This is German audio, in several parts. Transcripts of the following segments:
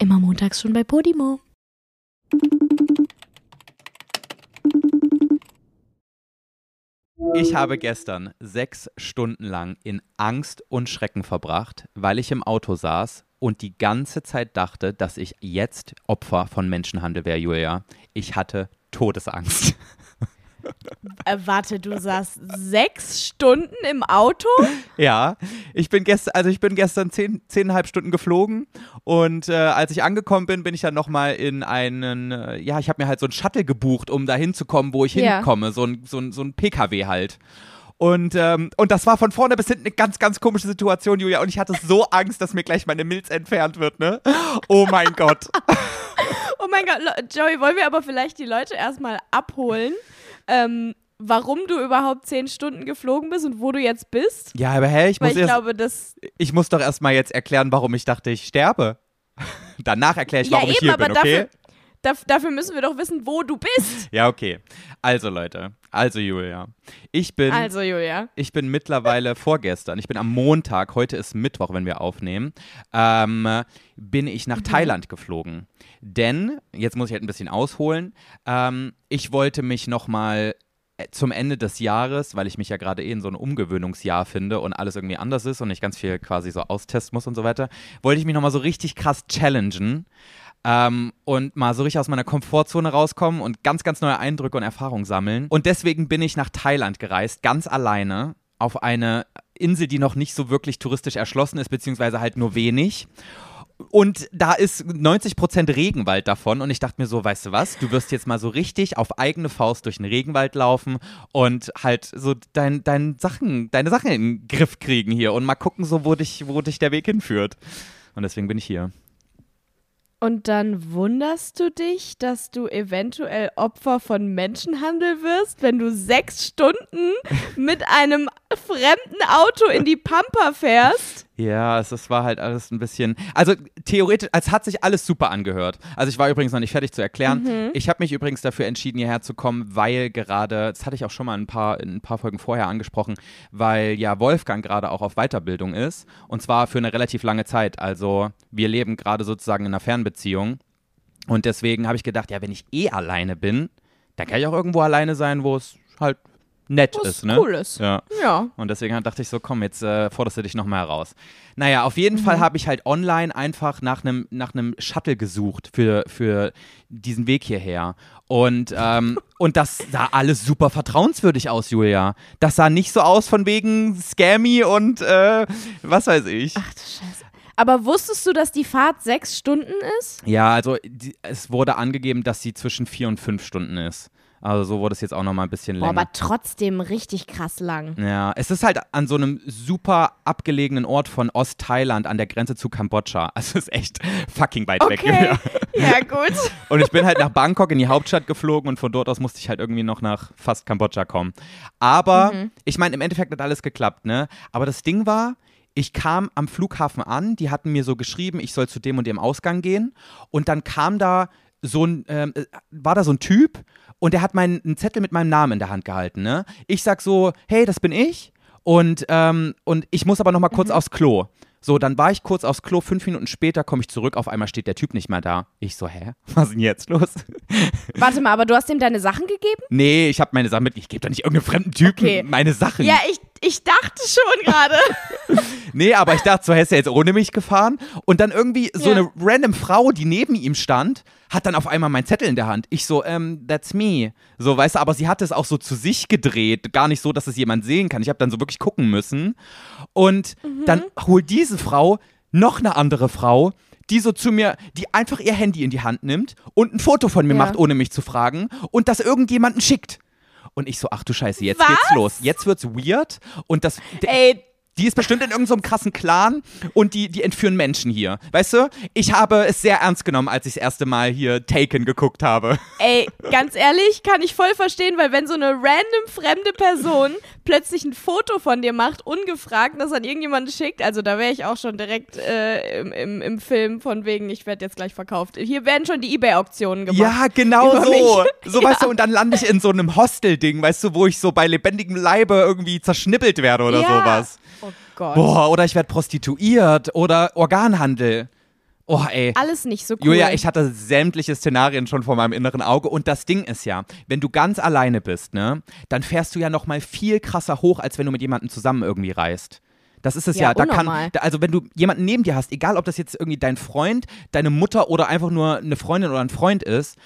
Immer montags schon bei Podimo. Ich habe gestern sechs Stunden lang in Angst und Schrecken verbracht, weil ich im Auto saß und die ganze Zeit dachte, dass ich jetzt Opfer von Menschenhandel wäre, Julia. Ich hatte Todesangst. Äh, warte, du saßt sechs Stunden im Auto? Ja, ich bin gestern, also ich bin gestern zehn, zehneinhalb Stunden geflogen und äh, als ich angekommen bin, bin ich dann nochmal in einen, äh, ja, ich habe mir halt so einen Shuttle gebucht, um da hinzukommen, wo ich Ja. hinkomme, so ein, so ein, so ein PKW halt. Und, ähm, und das war von vorne bis hinten eine ganz, ganz komische Situation, Julia. Und ich hatte so Angst, dass mir gleich meine Milz entfernt wird, ne? Oh mein Gott. Oh mein Gott, Joey, wollen wir aber vielleicht die Leute erstmal abholen, ähm, warum du überhaupt zehn Stunden geflogen bist und wo du jetzt bist? Ja, aber hä, ich Weil muss, ich erst, glaube, das. ich muss doch erstmal jetzt erklären, warum ich dachte, ich sterbe. Danach erkläre ich, Ja, warum ich eben, hier aber bin, okay? dafür, daf- dafür müssen wir doch wissen, wo du bist. Ja, okay. Also Leute, also Julia, ich bin, Also, Julia. ich bin mittlerweile vorgestern, ich bin am Montag, heute ist Mittwoch, wenn wir aufnehmen, ähm, bin ich Mhm. nach Thailand geflogen. Denn, jetzt muss ich halt ein bisschen ausholen, ähm, ich wollte mich nochmal zum Ende des Jahres, weil ich mich ja gerade eh in so einem Umgewöhnungsjahr finde und alles irgendwie anders ist und ich ganz viel quasi so austesten muss und so weiter, wollte ich mich nochmal so richtig krass challengen ähm, und mal so richtig aus meiner Komfortzone rauskommen und ganz, ganz neue Eindrücke und Erfahrungen sammeln. Und deswegen bin ich nach Thailand gereist, ganz alleine, auf eine Insel, die noch nicht so wirklich touristisch erschlossen ist, beziehungsweise halt nur wenig. Und da ist 90% Regenwald davon. Und ich dachte mir so, weißt du was, du wirst jetzt mal so richtig auf eigene Faust durch den Regenwald laufen und halt so dein, dein Sachen, deine Sachen in den Griff kriegen hier und mal gucken, so wo dich, wo dich der Weg hinführt. Und deswegen bin ich hier. Und dann wunderst du dich, dass du eventuell Opfer von Menschenhandel wirst, wenn du sechs Stunden mit einem fremden Auto in die Pampa fährst? Ja, es, es war halt alles ein bisschen. Also theoretisch, es hat sich alles super angehört. Also ich war übrigens noch nicht fertig zu erklären. Ich habe mich übrigens dafür entschieden, hierher zu kommen, weil gerade, das hatte ich auch schon mal ein paar, in ein paar Folgen vorher angesprochen, weil ja Wolfgang gerade auch auf Weiterbildung ist. Und zwar für eine relativ lange Zeit. Also wir leben gerade sozusagen in einer Fernbeziehung. Und deswegen habe ich gedacht, ja, wenn ich eh alleine bin, dann kann ich auch irgendwo alleine sein, wo es halt nett Was ist, ne? cool ist. Ja. Ja. Und deswegen dachte ich so, komm, jetzt äh, forderst du dich noch mal heraus. Naja, auf jeden Fall habe ich halt online einfach nach einem nach Shuttle gesucht für, für diesen Weg hierher. Und, ähm, und das sah alles super vertrauenswürdig aus, Julia. Das sah nicht so aus von wegen Scammy und äh, was weiß ich. Ach du Scheiße. Aber wusstest du, dass die Fahrt sechs Stunden ist? Ja, also die, es wurde angegeben, dass sie zwischen vier und fünf Stunden ist. Also so wurde es jetzt auch noch mal ein bisschen Boah, länger. aber trotzdem richtig krass lang. Ja, es ist halt an so einem super abgelegenen Ort von Ostthailand an der Grenze zu Kambodscha. Also es ist echt fucking weit weg. Okay. Ja. Ja, gut. Und ich bin halt nach Bangkok in die Hauptstadt geflogen und von dort aus musste ich halt irgendwie noch nach fast Kambodscha kommen. Aber ich meine, im Endeffekt hat alles geklappt, ne? Aber das Ding war, ich kam am Flughafen an, die hatten mir so geschrieben, ich soll zu dem und dem Ausgang gehen. Und dann kam da so ein, ähm, äh, war da so ein Typ und der hat meinen einen Zettel mit meinem Namen in der Hand gehalten, ne? Ich sag so, hey, das bin ich. Und, ähm, und ich muss aber noch mal kurz aufs Klo. So, dann war ich kurz aufs Klo, fünf Minuten später komme ich zurück, auf einmal steht der Typ nicht mehr da. Ich so, hä? Was ist denn jetzt los? Warte mal, aber du hast ihm deine Sachen gegeben? nee, ich habe meine Sachen mit, ich gebe doch nicht irgendeinem fremden Typen Okay. meine Sachen. Ja, ich, ich dachte schon gerade. Nee, aber ich dachte, so hättest du jetzt ohne mich gefahren. Und dann irgendwie so Ja. eine random Frau, die neben ihm stand, hat dann auf einmal meinen Zettel in der Hand. Ich so, ähm, that's me. So, weißt du, aber sie hat es auch so zu sich gedreht. Gar nicht so, dass es jemand sehen kann. Ich habe dann so wirklich gucken müssen. Und Mhm. dann holt diese Frau noch eine andere Frau, die so zu mir, die einfach ihr Handy in die Hand nimmt und ein Foto von mir Ja. macht, ohne mich zu fragen. Und das irgendjemanden schickt. Und ich so, ach du Scheiße, jetzt Was? geht's los. Jetzt wird's weird. Und das. Ey, Die ist bestimmt in irgendeinem so krassen Clan und die, die entführen Menschen hier. Weißt du? Ich habe es sehr ernst genommen, als ich das erste Mal hier Taken geguckt habe. ey, ganz ehrlich, kann ich voll verstehen, weil wenn so eine random fremde Person plötzlich ein Foto von dir macht, ungefragt, das an irgendjemanden schickt, also da wäre ich auch schon direkt äh, im, im, im Film von wegen, ich werde jetzt gleich verkauft. Hier werden schon die Ebay-Auktionen gemacht. Ja, genau so. mich. So, weißt du, und dann lande ich in so einem Hostel-Ding, weißt du, wo ich so bei lebendigem Leibe irgendwie zerschnippelt werde oder Ja. sowas. Oh Gott. Boah, oder ich werde prostituiert oder Organhandel. Oh, ey. Alles nicht so cool. Julia, ich hatte sämtliche Szenarien schon vor meinem inneren Auge und das Ding ist ja, wenn du ganz alleine bist, ne, dann fährst du ja noch mal viel krasser hoch, als wenn du mit jemandem zusammen irgendwie reist. Das ist es ja. Ja, Da kann, unnormal. also wenn du jemanden neben dir hast, egal ob das jetzt irgendwie dein Freund, deine Mutter oder einfach nur eine Freundin oder ein Freund ist,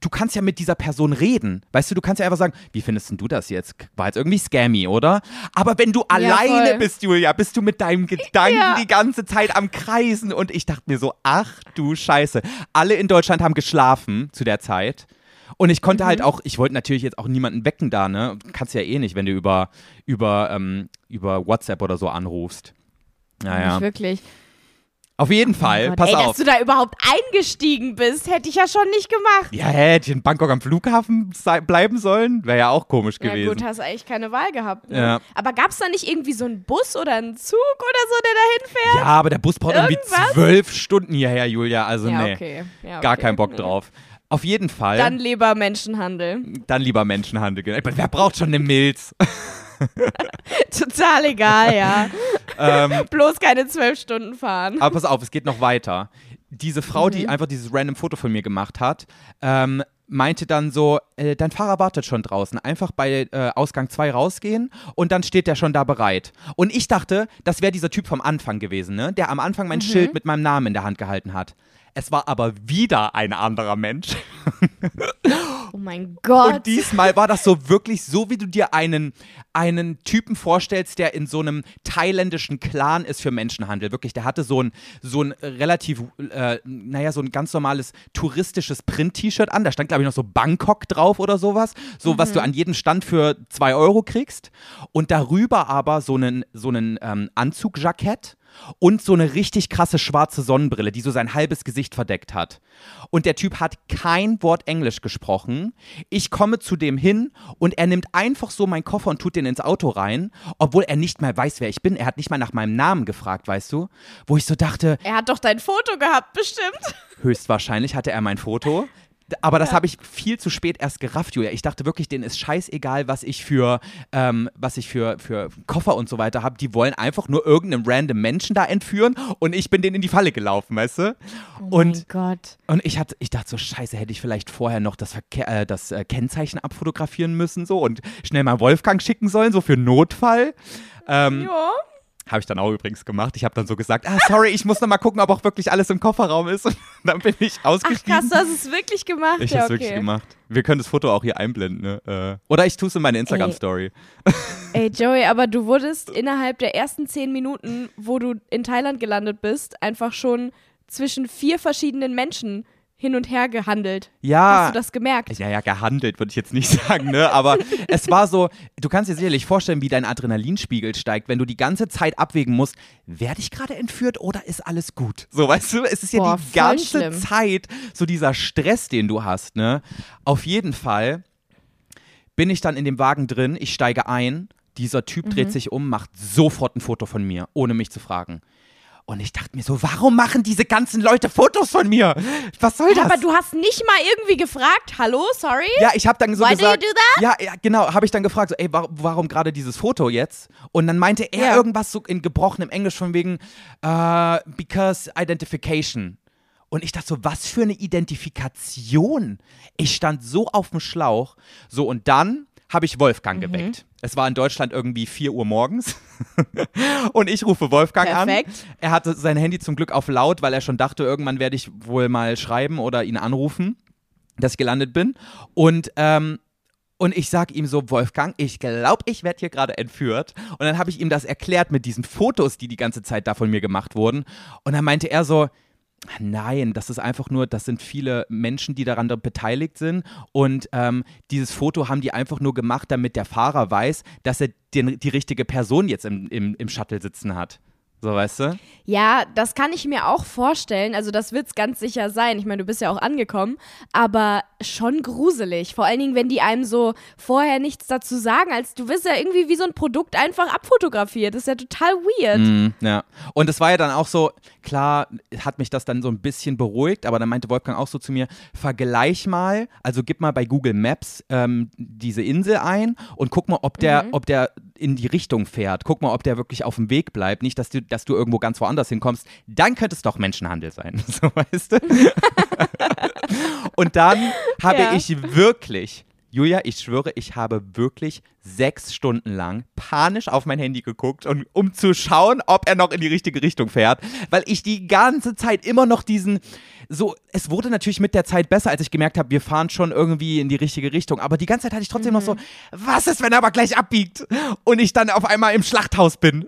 du kannst ja mit dieser Person reden. Weißt du, du kannst ja einfach sagen, wie findest denn du das jetzt? War jetzt irgendwie scammy, oder? Aber wenn du alleine voll. bist, Julia, bist du mit deinem Gedanken Ja. die ganze Zeit am Kreisen und ich dachte mir so, ach du Scheiße. Alle in Deutschland haben geschlafen zu der Zeit. Und ich konnte Mhm. halt auch, ich wollte natürlich jetzt auch niemanden wecken da, ne? Kannst ja eh nicht, wenn du über, über, ähm, über WhatsApp oder so anrufst. Naja. Nicht wirklich. Auf jeden Fall, Gott, pass ey, auf. dass du da überhaupt eingestiegen bist, hätte ich ja schon nicht gemacht. Ja, hätte ich in Bangkok am Flughafen bleiben sollen? Wäre ja auch komisch Ja gewesen. gut, hast eigentlich keine Wahl gehabt. Ne? Ja. Aber gab es da nicht irgendwie so einen Bus oder einen Zug oder so, der da hinfährt? ja, aber der Bus braucht irgendwie zwölf Stunden hierher, Julia. Also Ja, nee, okay. Ja, gar okay. keinen Bock Nee. Auf jeden Fall, Dann dann, lieber Menschenhandel. lieber Menschenhandel. Meine, Wer braucht schon eine Milz? Total egal, ja. ähm, Bloß keine zwölf Stunden fahren. Aber pass auf, es geht noch weiter. Diese Frau, Mhm. die einfach dieses random Foto von mir gemacht hat, ähm, meinte dann so, äh, dein Fahrer wartet schon draußen. Einfach bei äh, Ausgang 2 rausgehen und dann steht der schon da bereit. Und ich dachte, das wäre dieser Typ vom Anfang gewesen, ne? der am Anfang Mhm. mein Schild mit meinem Namen in der Hand gehalten hat. Es war aber wieder ein anderer Mensch. Oh mein Gott. Und diesmal war das so wirklich so, wie du dir einen, einen Typen vorstellst, der in so einem thailändischen Clan ist für Menschenhandel. Wirklich, der hatte so ein, so ein relativ, äh, naja, so ein ganz normales touristisches Print-T-Shirt an. Da stand, glaube ich, noch so Bangkok drauf oder sowas. So, was du an jedem Stand für zwei Euro kriegst. Und darüber aber so einen, so einen ähm, Anzugjackett und so eine richtig krasse schwarze Sonnenbrille, die so sein halbes Gesicht verdeckt hat. Und der Typ hat kein Wort Englisch gesprochen. Ich komme zu dem hin und er nimmt einfach so meinen Koffer und tut den ins Auto rein, obwohl er nicht mal weiß, wer ich bin. Er hat nicht mal nach meinem Namen gefragt, weißt du? Wo ich so dachte, er hat doch dein Foto gehabt, bestimmt. höchstwahrscheinlich hatte er mein Foto. Aber das habe ich viel zu spät erst gerafft, Julia. Ich dachte wirklich, denen ist scheißegal, was ich für, ähm, was ich für, für Koffer und so weiter habe. Die wollen einfach nur irgendeinen random Menschen da entführen und ich bin denen in die Falle gelaufen, weißt du? Oh mein und, Gott. und ich, hatte, ich dachte so, scheiße, hätte ich vielleicht vorher noch das, Verkehr, äh, das äh, Kennzeichen abfotografieren müssen so und schnell mal Wolfgang schicken sollen, so für Notfall. Ähm, Ja. Habe ich dann auch übrigens gemacht. Ich habe dann so gesagt, ah, sorry, ich muss noch mal gucken, ob auch wirklich alles im Kofferraum ist. Und dann bin ich Ach ausgestiegen. krass, du hast es wirklich gemacht. Ich ja, habe es okay. wirklich gemacht. Wir können das Foto auch hier einblenden. Ne? Äh, oder ich tue es in meine Instagram-Story. Ey, Joey, aber du wurdest innerhalb der ersten zehn Minuten, wo du in Thailand gelandet bist, einfach schon zwischen vier verschiedenen Menschen hin und her gehandelt. Ja. Hast du das gemerkt? Ja, ja, gehandelt würde ich jetzt nicht sagen, ne? Aber es war so, du kannst dir sicherlich vorstellen, wie dein Adrenalinspiegel steigt, wenn du die ganze Zeit abwägen musst, werde ich gerade entführt oder ist alles gut? So, weißt du, es ist ja Boah, die ganze schlimm. Zeit so dieser Stress, den du hast, ne? Auf jeden Fall bin ich dann in dem Wagen drin, ich steige ein, dieser Typ Mhm. dreht sich um, macht sofort ein Foto von mir, ohne mich zu fragen. Und ich dachte mir so, warum machen diese ganzen Leute Fotos von mir? Was soll das? Aber du hast nicht mal irgendwie gefragt, hallo, sorry? Ja, ich habe dann so Why do gesagt. you do Ja, ja, genau, habe ich dann gefragt, so, ey, wa warum gerade dieses Foto jetzt? Und dann meinte er Ja. irgendwas so in gebrochenem Englisch von wegen, äh, because identification. Und ich dachte so, was für eine Identifikation? Ich stand so auf dem Schlauch. So, und dann habe ich Wolfgang Mhm. geweckt. Es war in Deutschland irgendwie 4 Uhr morgens. und ich rufe Wolfgang Perfekt. an. Er hatte sein Handy zum Glück auf laut, weil er schon dachte, irgendwann werde ich wohl mal schreiben oder ihn anrufen, dass ich gelandet bin. Und ähm, und ich sag ihm so, Wolfgang, ich glaube, ich werde hier gerade entführt. Und dann habe ich ihm das erklärt mit diesen Fotos, die die ganze Zeit da von mir gemacht wurden. Und dann meinte er so, Nein, das ist einfach nur, das sind viele Menschen, die daran beteiligt sind. Und ähm, dieses Foto haben die einfach nur gemacht, damit der Fahrer weiß, dass er den, die richtige Person jetzt im, im, im Shuttle sitzen hat. So, weißt du? Ja, das kann ich mir auch vorstellen. Also das wird's ganz sicher sein. Ich meine, du bist ja auch angekommen, aber schon gruselig. Vor allen Dingen, wenn die einem so vorher nichts dazu sagen, als du wirst ja irgendwie wie so ein Produkt einfach abfotografiert. Das ist ja total weird. Mhm, ja. Und es war ja dann auch so, klar, hat mich das dann so ein bisschen beruhigt, aber dann meinte Wolfgang auch so zu mir, vergleich mal, also gib mal bei Google Maps ähm, diese Insel ein und guck mal, ob der, ob der in die Richtung fährt. Guck mal, ob der wirklich auf dem Weg bleibt. Nicht, dass du, dass du irgendwo ganz woanders hinkommst. Dann könnte es doch Menschenhandel sein. So, weißt du? Und dann habe Ja. ich wirklich, Julia, ich schwöre, ich habe wirklich sechs Stunden lang panisch auf mein Handy geguckt, und, um zu schauen, ob er noch in die richtige Richtung fährt, weil ich die ganze Zeit immer noch diesen, so, es wurde natürlich mit der Zeit besser, als ich gemerkt habe, wir fahren schon irgendwie in die richtige Richtung, aber die ganze Zeit hatte ich trotzdem noch so, was ist, wenn er aber gleich abbiegt und ich dann auf einmal im Schlachthaus bin?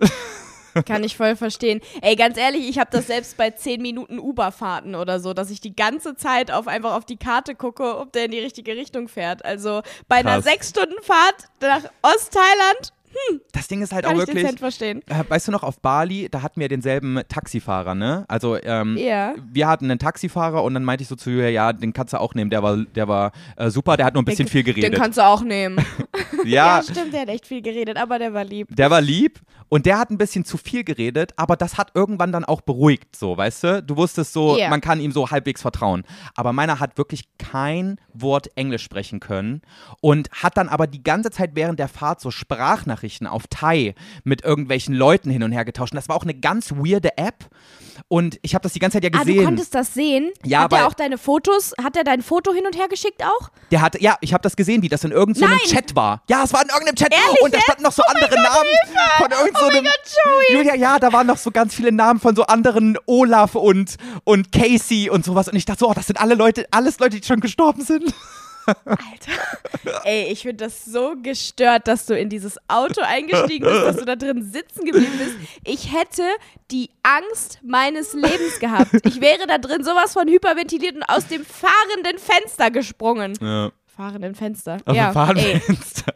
Kann ich voll verstehen. Ey, ganz ehrlich, ich habe das selbst bei 10 Minuten Uber-Fahrten oder so, dass ich die ganze Zeit auf einfach auf die Karte gucke, ob der in die richtige Richtung fährt. Also bei einer Krass. 6-Stunden-Fahrt nach Ostthailand Das Ding ist halt kann auch ich wirklich. dezent verstehen. Äh, Weißt du noch, auf Bali, da hatten wir denselben Taxifahrer, ne? Also, ähm, Ja. wir hatten einen Taxifahrer und dann meinte ich so zu Julia, ja, den kannst du auch nehmen, der war, der war äh, super, der hat nur ein bisschen Den- viel Den geredet. kannst du auch nehmen. Ja, ja, stimmt, der hat echt viel geredet, aber der war lieb. der war lieb und der hat ein bisschen zu viel geredet, aber das hat irgendwann dann auch beruhigt, so, weißt du? Du wusstest so, Ja. man kann ihm so halbwegs vertrauen. Aber meiner hat wirklich kein Wort Englisch sprechen können und hat dann aber die ganze Zeit während der Fahrt so Sprachnachrichten auf Thai mit irgendwelchen Leuten hin und her getauscht. Und das war auch eine ganz weirde App und ich habe das die ganze Zeit ja Ah, gesehen. du konntest das sehen? Ja, hat er auch deine Fotos, hat er dein Foto hin und her geschickt auch? Der hatte, ja, ich habe das gesehen, wie das in irgendeinem Nein! Chat war. Ja, es war in irgendeinem Chat. Ehrlich und da standen noch so andere Namen von irgendeinem. Oh Gott, Joey! Julia, ja, da waren noch so ganz viele Namen von so anderen Olaf und, und Casey und sowas. Und ich dachte so, oh, das sind alle Leute, alles Leute, die schon gestorben sind. Alter. Ey, ich finde das so gestört, dass du in dieses Auto eingestiegen bist, dass du da drin sitzen geblieben bist. Ich hätte die Angst meines Lebens gehabt. Ich wäre da drin sowas von hyperventiliert und aus dem fahrenden Fenster gesprungen. Ja. Fahrenden Fenster. Auf ja, dem Fahrradfenster.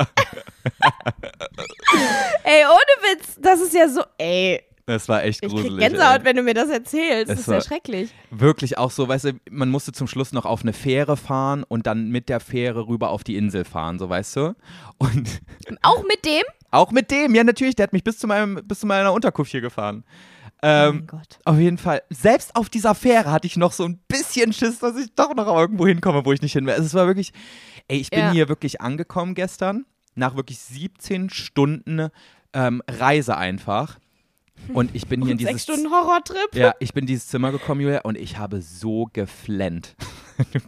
ey, ey, ohne Witz, das ist ja so, ey, Das war echt ich gruselig. krieg Gänsehaut, ey. wenn du mir das erzählst. Das Es ist ja schrecklich. Wirklich auch so, weißt du, man musste zum Schluss noch auf eine Fähre fahren und dann mit der Fähre rüber auf die Insel fahren, so weißt du. Und Auch mit dem? auch mit dem, ja natürlich, der hat mich bis zu, meinem, bis zu meiner Unterkunft hier gefahren. oh Ähm, mein Gott. Auf jeden Fall. Selbst auf dieser Fähre hatte ich noch so ein bisschen Schiss, dass ich doch noch irgendwo hinkomme, wo ich nicht hin will. Also es war wirklich, ey, ich bin Ja. hier wirklich angekommen gestern, nach wirklich 17 Stunden ähm, Reise einfach. Und ich bin hier in dieses sechs Stunden Horrortrip? ja, ich bin in dieses Zimmer gekommen, Julia, und ich habe so geflennt.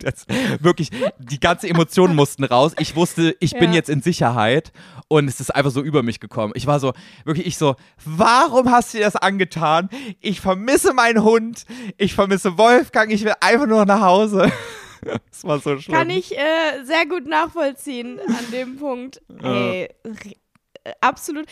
Das, wirklich, die ganze Emotionen mussten raus. Ich wusste, ich bin Ja. jetzt in Sicherheit und es ist einfach so über mich gekommen. Ich war so, wirklich, ich so, warum hast du dir das angetan? Ich vermisse meinen Hund, ich vermisse Wolfgang, ich will einfach nur nach Hause. Es war so schlimm. Kann ich äh, sehr gut nachvollziehen an dem Punkt. Ey, r- äh, absolut.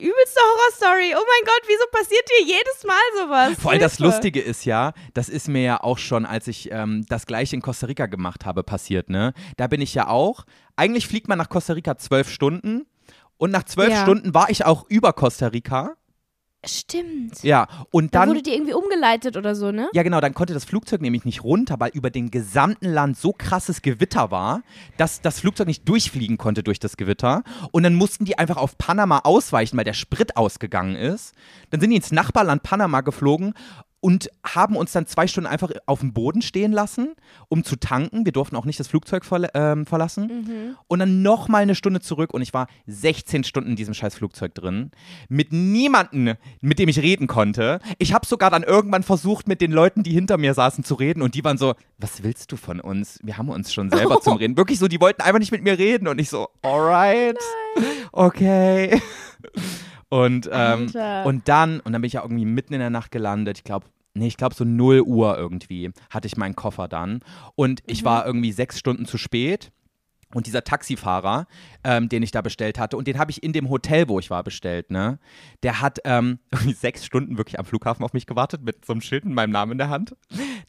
Übelste Horrorstory. Oh mein Gott, wieso passiert dir jedes Mal sowas? Vor allem das. Lustige ist ja, das ist mir ja auch schon, als ich ähm, das gleiche in Costa Rica gemacht habe, passiert, ne? Da bin ich ja auch. Eigentlich fliegt man nach Costa Rica zwölf Stunden. Und nach zwölf Ja. Stunden war ich auch über Costa Rica. Stimmt. Ja, und Da dann. wurde die irgendwie umgeleitet oder so, ne? Ja, genau, dann konnte das Flugzeug nämlich nicht runter, weil über dem gesamten Land so krasses Gewitter war, dass das Flugzeug nicht durchfliegen konnte durch das Gewitter. Und dann mussten die einfach auf Panama ausweichen, weil der Sprit ausgegangen ist. Dann sind die ins Nachbarland Panama geflogen und haben uns dann zwei Stunden einfach auf dem Boden stehen lassen, um zu tanken. Wir durften auch nicht das Flugzeug verla ähm, verlassen. Und dann nochmal eine Stunde zurück und ich war 16 Stunden in diesem scheiß Flugzeug drin. Mit niemandem, mit dem ich reden konnte. Ich habe sogar dann irgendwann versucht, mit den Leuten, die hinter mir saßen, zu reden und die waren so, was willst du von uns? Wir haben uns schon selber zum Reden. Wirklich so, die wollten einfach nicht mit mir reden und ich so, alright, okay. Und, ähm, und dann, und dann bin ich ja irgendwie mitten in der Nacht gelandet. Ich glaube, nee, ich glaube so 0 Uhr irgendwie hatte ich meinen Koffer dann. Und ich war irgendwie sechs Stunden zu spät. Und dieser Taxifahrer, ähm, den ich da bestellt hatte, und den habe ich in dem Hotel, wo ich war, bestellt, ne? Der hat ähm, irgendwie sechs Stunden wirklich am Flughafen auf mich gewartet mit so einem Schild mit meinem Namen in der Hand.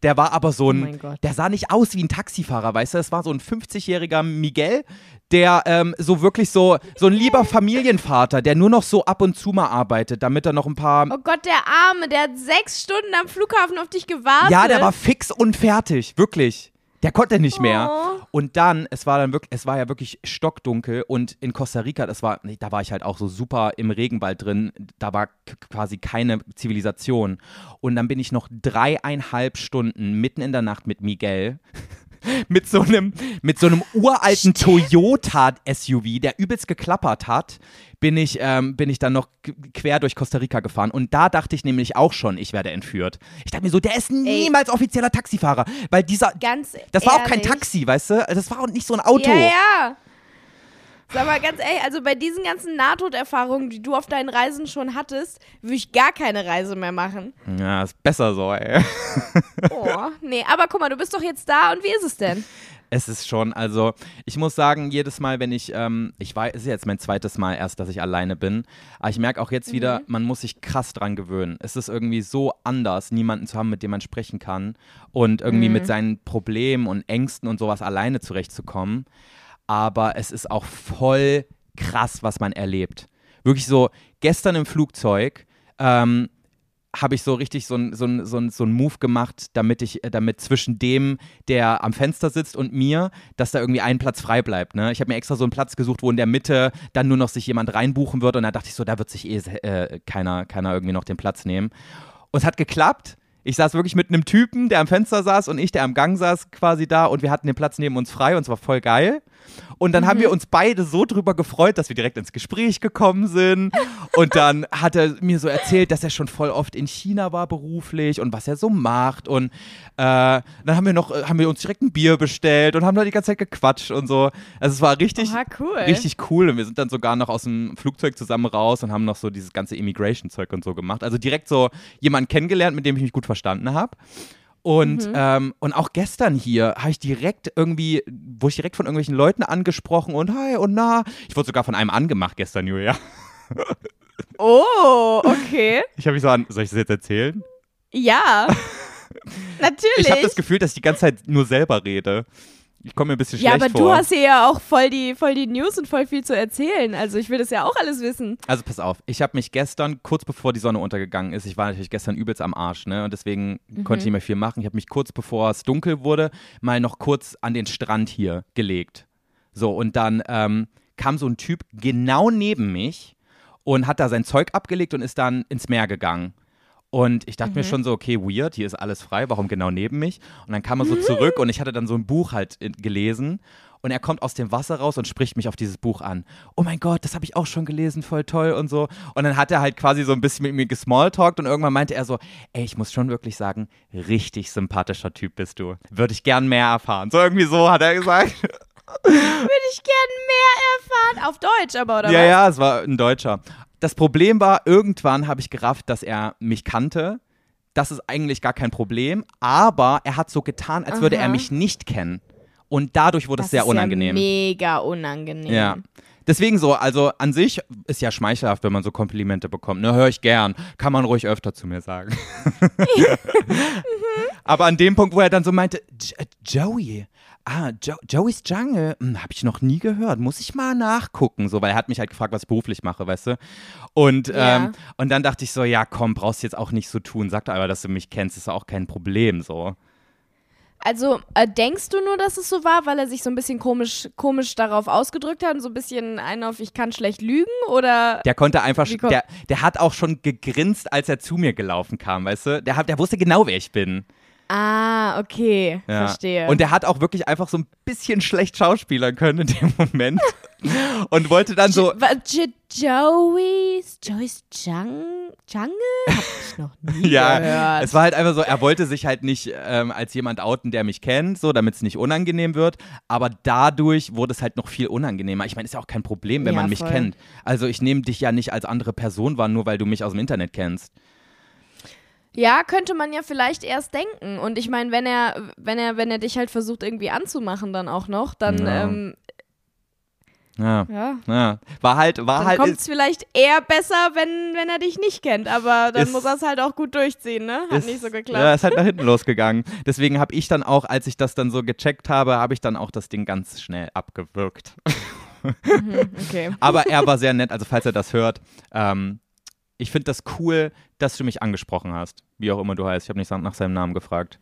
Der war aber so Oh ein, mein Gott. der sah nicht aus wie ein Taxifahrer, weißt du? Das war so ein 50-jähriger Miguel, der ähm, so wirklich so, so ein lieber Familienvater, der nur noch so ab und zu mal arbeitet, damit er noch ein paar. Oh Gott, der Arme, der hat sechs Stunden am Flughafen auf dich gewartet. Ja, der war fix und fertig, wirklich. Der konnte nicht mehr. Oh. Und dann, es war dann wirklich, es war ja wirklich stockdunkel und in Costa Rica, das war, nee, da war ich halt auch so super im Regenwald drin, da war quasi keine Zivilisation. Und dann bin ich noch dreieinhalb Stunden mitten in der Nacht mit Miguel mit so einem mit so einem uralten Toyota SUV, der übelst geklappert hat, bin ich ähm, bin ich dann noch quer durch Costa Rica gefahren und da dachte ich nämlich auch schon, ich werde entführt. Ich dachte mir so, der ist niemals offizieller Taxifahrer, weil dieser Ganz das war auch kein ehrlich. Taxi, weißt du? Das war auch nicht so ein Auto. Ja, ja. Sag mal ganz ehrlich, also bei diesen ganzen Nahtoderfahrungen, die du auf deinen Reisen schon hattest, würde ich gar keine Reise mehr machen. Ja, ist besser so, ey. Oh, nee, aber guck mal, du bist doch jetzt da und wie ist es denn? Es ist schon, also ich muss sagen, jedes Mal, wenn ich, ähm, ich weiß, es ist jetzt mein zweites Mal erst, dass ich alleine bin, aber ich merke auch jetzt wieder, man muss sich krass dran gewöhnen. Es ist irgendwie so anders, niemanden zu haben, mit dem man sprechen kann und irgendwie mit seinen Problemen und Ängsten und sowas alleine zurechtzukommen. Aber es ist auch voll krass, was man erlebt. Wirklich so, gestern im Flugzeug, ähm, habe ich so richtig so einen so so ein Move gemacht, damit ich, äh, damit zwischen dem, der am Fenster sitzt und mir, dass da irgendwie ein Platz frei bleibt. Ne? Ich habe mir extra so einen Platz gesucht, wo in der Mitte dann nur noch sich jemand reinbuchen wird und da dachte ich so, da wird sich eh äh, keiner, keiner irgendwie noch den Platz nehmen. Und es hat geklappt. Ich saß wirklich mit einem Typen, der am Fenster saß und ich, der am Gang saß, quasi da und wir hatten den Platz neben uns frei und es war voll geil. Und dann haben wir uns beide so drüber gefreut, dass wir direkt ins Gespräch gekommen sind. Und dann hat er mir so erzählt, dass er schon voll oft in China war beruflich und was er so macht. Und äh, dann haben wir noch, äh, haben wir uns direkt ein Bier bestellt und haben da die ganze Zeit gequatscht und so. Also es war richtig, Oha, cool. richtig cool. Und wir sind dann sogar noch aus dem Flugzeug zusammen raus und haben noch so dieses ganze Immigration-Zeug und so gemacht. Also direkt so jemanden kennengelernt, mit dem ich mich gut verstanden habe. Und, ähm, und auch gestern hier habe ich direkt irgendwie, wurde ich direkt von irgendwelchen Leuten angesprochen und hi und na. Ich wurde sogar von einem angemacht gestern, Julia. Oh, okay. Ich habe mich so an, soll ich das jetzt erzählen? Ja. Natürlich. Ich habe das Gefühl, dass ich die ganze Zeit nur selber rede. Ich komme mir ein bisschen ja, schlecht aber vor. du hast hier ja auch voll die, voll die News und voll viel zu erzählen. Also ich will das ja auch alles wissen. Also pass auf, ich habe mich gestern, kurz bevor die Sonne untergegangen ist, ich war natürlich gestern übelst am Arsch, ne? Und deswegen konnte ich nicht mehr viel machen. Ich habe mich kurz bevor es dunkel wurde, mal noch kurz an den Strand hier gelegt. So, und dann ähm, kam so ein Typ genau neben mich und hat da sein Zeug abgelegt und ist dann ins Meer gegangen. Und ich dachte mir schon so, okay, weird, hier ist alles frei, warum genau neben mich? Und dann kam er so zurück und ich hatte dann so ein Buch halt gelesen und er kommt aus dem Wasser raus und spricht mich auf dieses Buch an. Oh mein Gott, das habe ich auch schon gelesen, voll toll und so. Und dann hat er halt quasi so ein bisschen mit mir gesmalltalkt und irgendwann meinte er so, ey, ich muss schon wirklich sagen, richtig sympathischer Typ bist du. Würde ich gern mehr erfahren. So irgendwie so hat er gesagt. Würde ich gern mehr erfahren. Auf Deutsch aber, oder ja, was? ja, es war ein Deutscher. Das Problem war, irgendwann habe ich gerafft, dass er mich kannte. Das ist eigentlich gar kein Problem, aber er hat so getan, als würde er Aha. mich nicht kennen. Und dadurch wurde Das es sehr ist unangenehm. Ja mega unangenehm. Ja. Deswegen so, also an sich ist ja schmeichelhaft, wenn man so Komplimente bekommt. Ne, höre ich gern. Kann man ruhig öfter zu mir sagen. Aber an dem Punkt, wo er dann so meinte, "J- äh, Joey, ah, jo Joey's Jungle, hm, habe ich noch nie gehört, muss ich mal nachgucken. So, weil er hat mich halt gefragt, was ich beruflich mache, weißt du. Und, Ja. ähm, und dann dachte ich so, ja komm, brauchst du jetzt auch nicht so tun. Sag doch aber, dass du mich kennst, ist auch kein Problem so. Also äh, denkst du nur, dass es so war, weil er sich so ein bisschen komisch, komisch darauf ausgedrückt hat und so ein bisschen einen auf ich kann schlecht lügen oder Der konnte einfach, der, der hat auch schon gegrinst, als er zu mir gelaufen kam, weißt du? Der, hat, der wusste genau, wer ich bin. Ah, okay, Ja. verstehe. Und der hat auch wirklich einfach so ein bisschen schlecht schauspielern können in dem Moment. Und wollte dann so, J- Joey's Joey's Jung Jungle? Hab ich noch nie ja, gehört. es war halt einfach so, er wollte sich halt nicht ähm, als jemand outen, der mich kennt, so, damit es nicht unangenehm wird. Aber dadurch wurde es halt noch viel unangenehmer. Ich meine, ist ja auch kein Problem, wenn Ja, man mich voll. kennt. Also ich nehme dich ja nicht als andere Person wahr, nur weil du mich aus dem Internet kennst. Ja, könnte man ja vielleicht erst denken. Und ich meine, wenn er, wenn er, wenn er dich halt versucht irgendwie anzumachen, dann auch noch, dann, Ja. ähm, Ja, ja, ja. War halt, war dann halt. kommt es vielleicht eher besser, wenn, wenn er dich nicht kennt. Aber dann Ist- muss er es halt auch gut durchziehen, ne? Hat ist- nicht so Ja, geklappt. ist halt nach hinten losgegangen. Deswegen habe ich dann auch, als ich das dann so gecheckt habe, habe ich dann auch das Ding ganz schnell abgewürgt. Okay. Aber er war sehr nett, also falls er das hört. Ähm, ich finde das cool, dass du mich angesprochen hast. Wie auch immer du heißt. Ich habe nicht nach seinem Namen gefragt.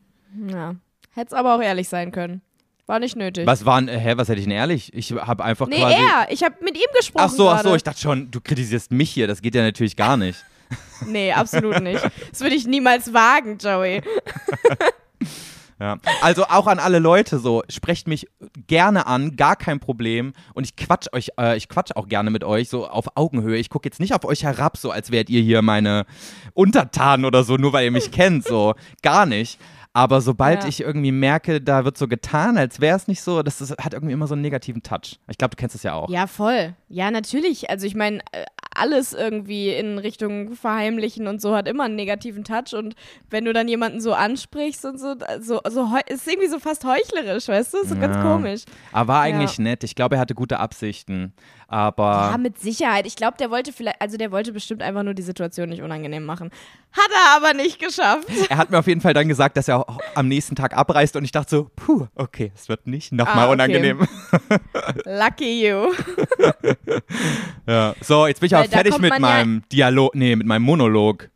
Ja. Hätte es aber auch ehrlich sein können. War nicht nötig. Was war, denn- hä, was hätte ich denn ehrlich? Ich habe einfach nee, quasi. er. Ich habe mit ihm gesprochen. Ach so, ach so, ich dachte schon, du kritisierst mich hier. Das geht ja natürlich gar nicht. Nee, absolut nicht. Das würde ich niemals wagen, Joey. Ja. Also auch an alle Leute so, sprecht mich gerne an, gar kein Problem. Und ich quatsch euch, äh, ich quatsch auch gerne mit euch, so auf Augenhöhe. Ich gucke jetzt nicht auf euch herab, so als wärt ihr hier meine Untertanen oder so, nur weil ihr mich kennt. So, gar nicht. Aber sobald Ja. ich irgendwie merke, da wird so getan, als wäre es nicht so, das ist, hat irgendwie immer so einen negativen Touch. Ich glaube, du kennst es ja auch. Ja, voll. Ja, natürlich. Also ich meine, äh, alles irgendwie in Richtung Verheimlichen und so hat immer einen negativen Touch. Und wenn du dann jemanden so ansprichst und so, so, so ist irgendwie so fast heuchlerisch, weißt du? So ganz Ja. komisch. Aber war Ja. eigentlich nett. Ich glaube, er hatte gute Absichten. Aber Ja, mit Sicherheit. Ich glaube, der wollte vielleicht, also der wollte bestimmt einfach nur die Situation nicht unangenehm machen. Hat er aber nicht geschafft. er hat mir auf jeden Fall dann gesagt, dass er auch am nächsten Tag abreist und ich dachte so, puh, okay, es wird nicht nochmal Ah, okay. unangenehm. Lucky you. Ja. So, jetzt bin ich Weil da fertig mit man ja- meinem Dialog, nee, mit meinem Monolog.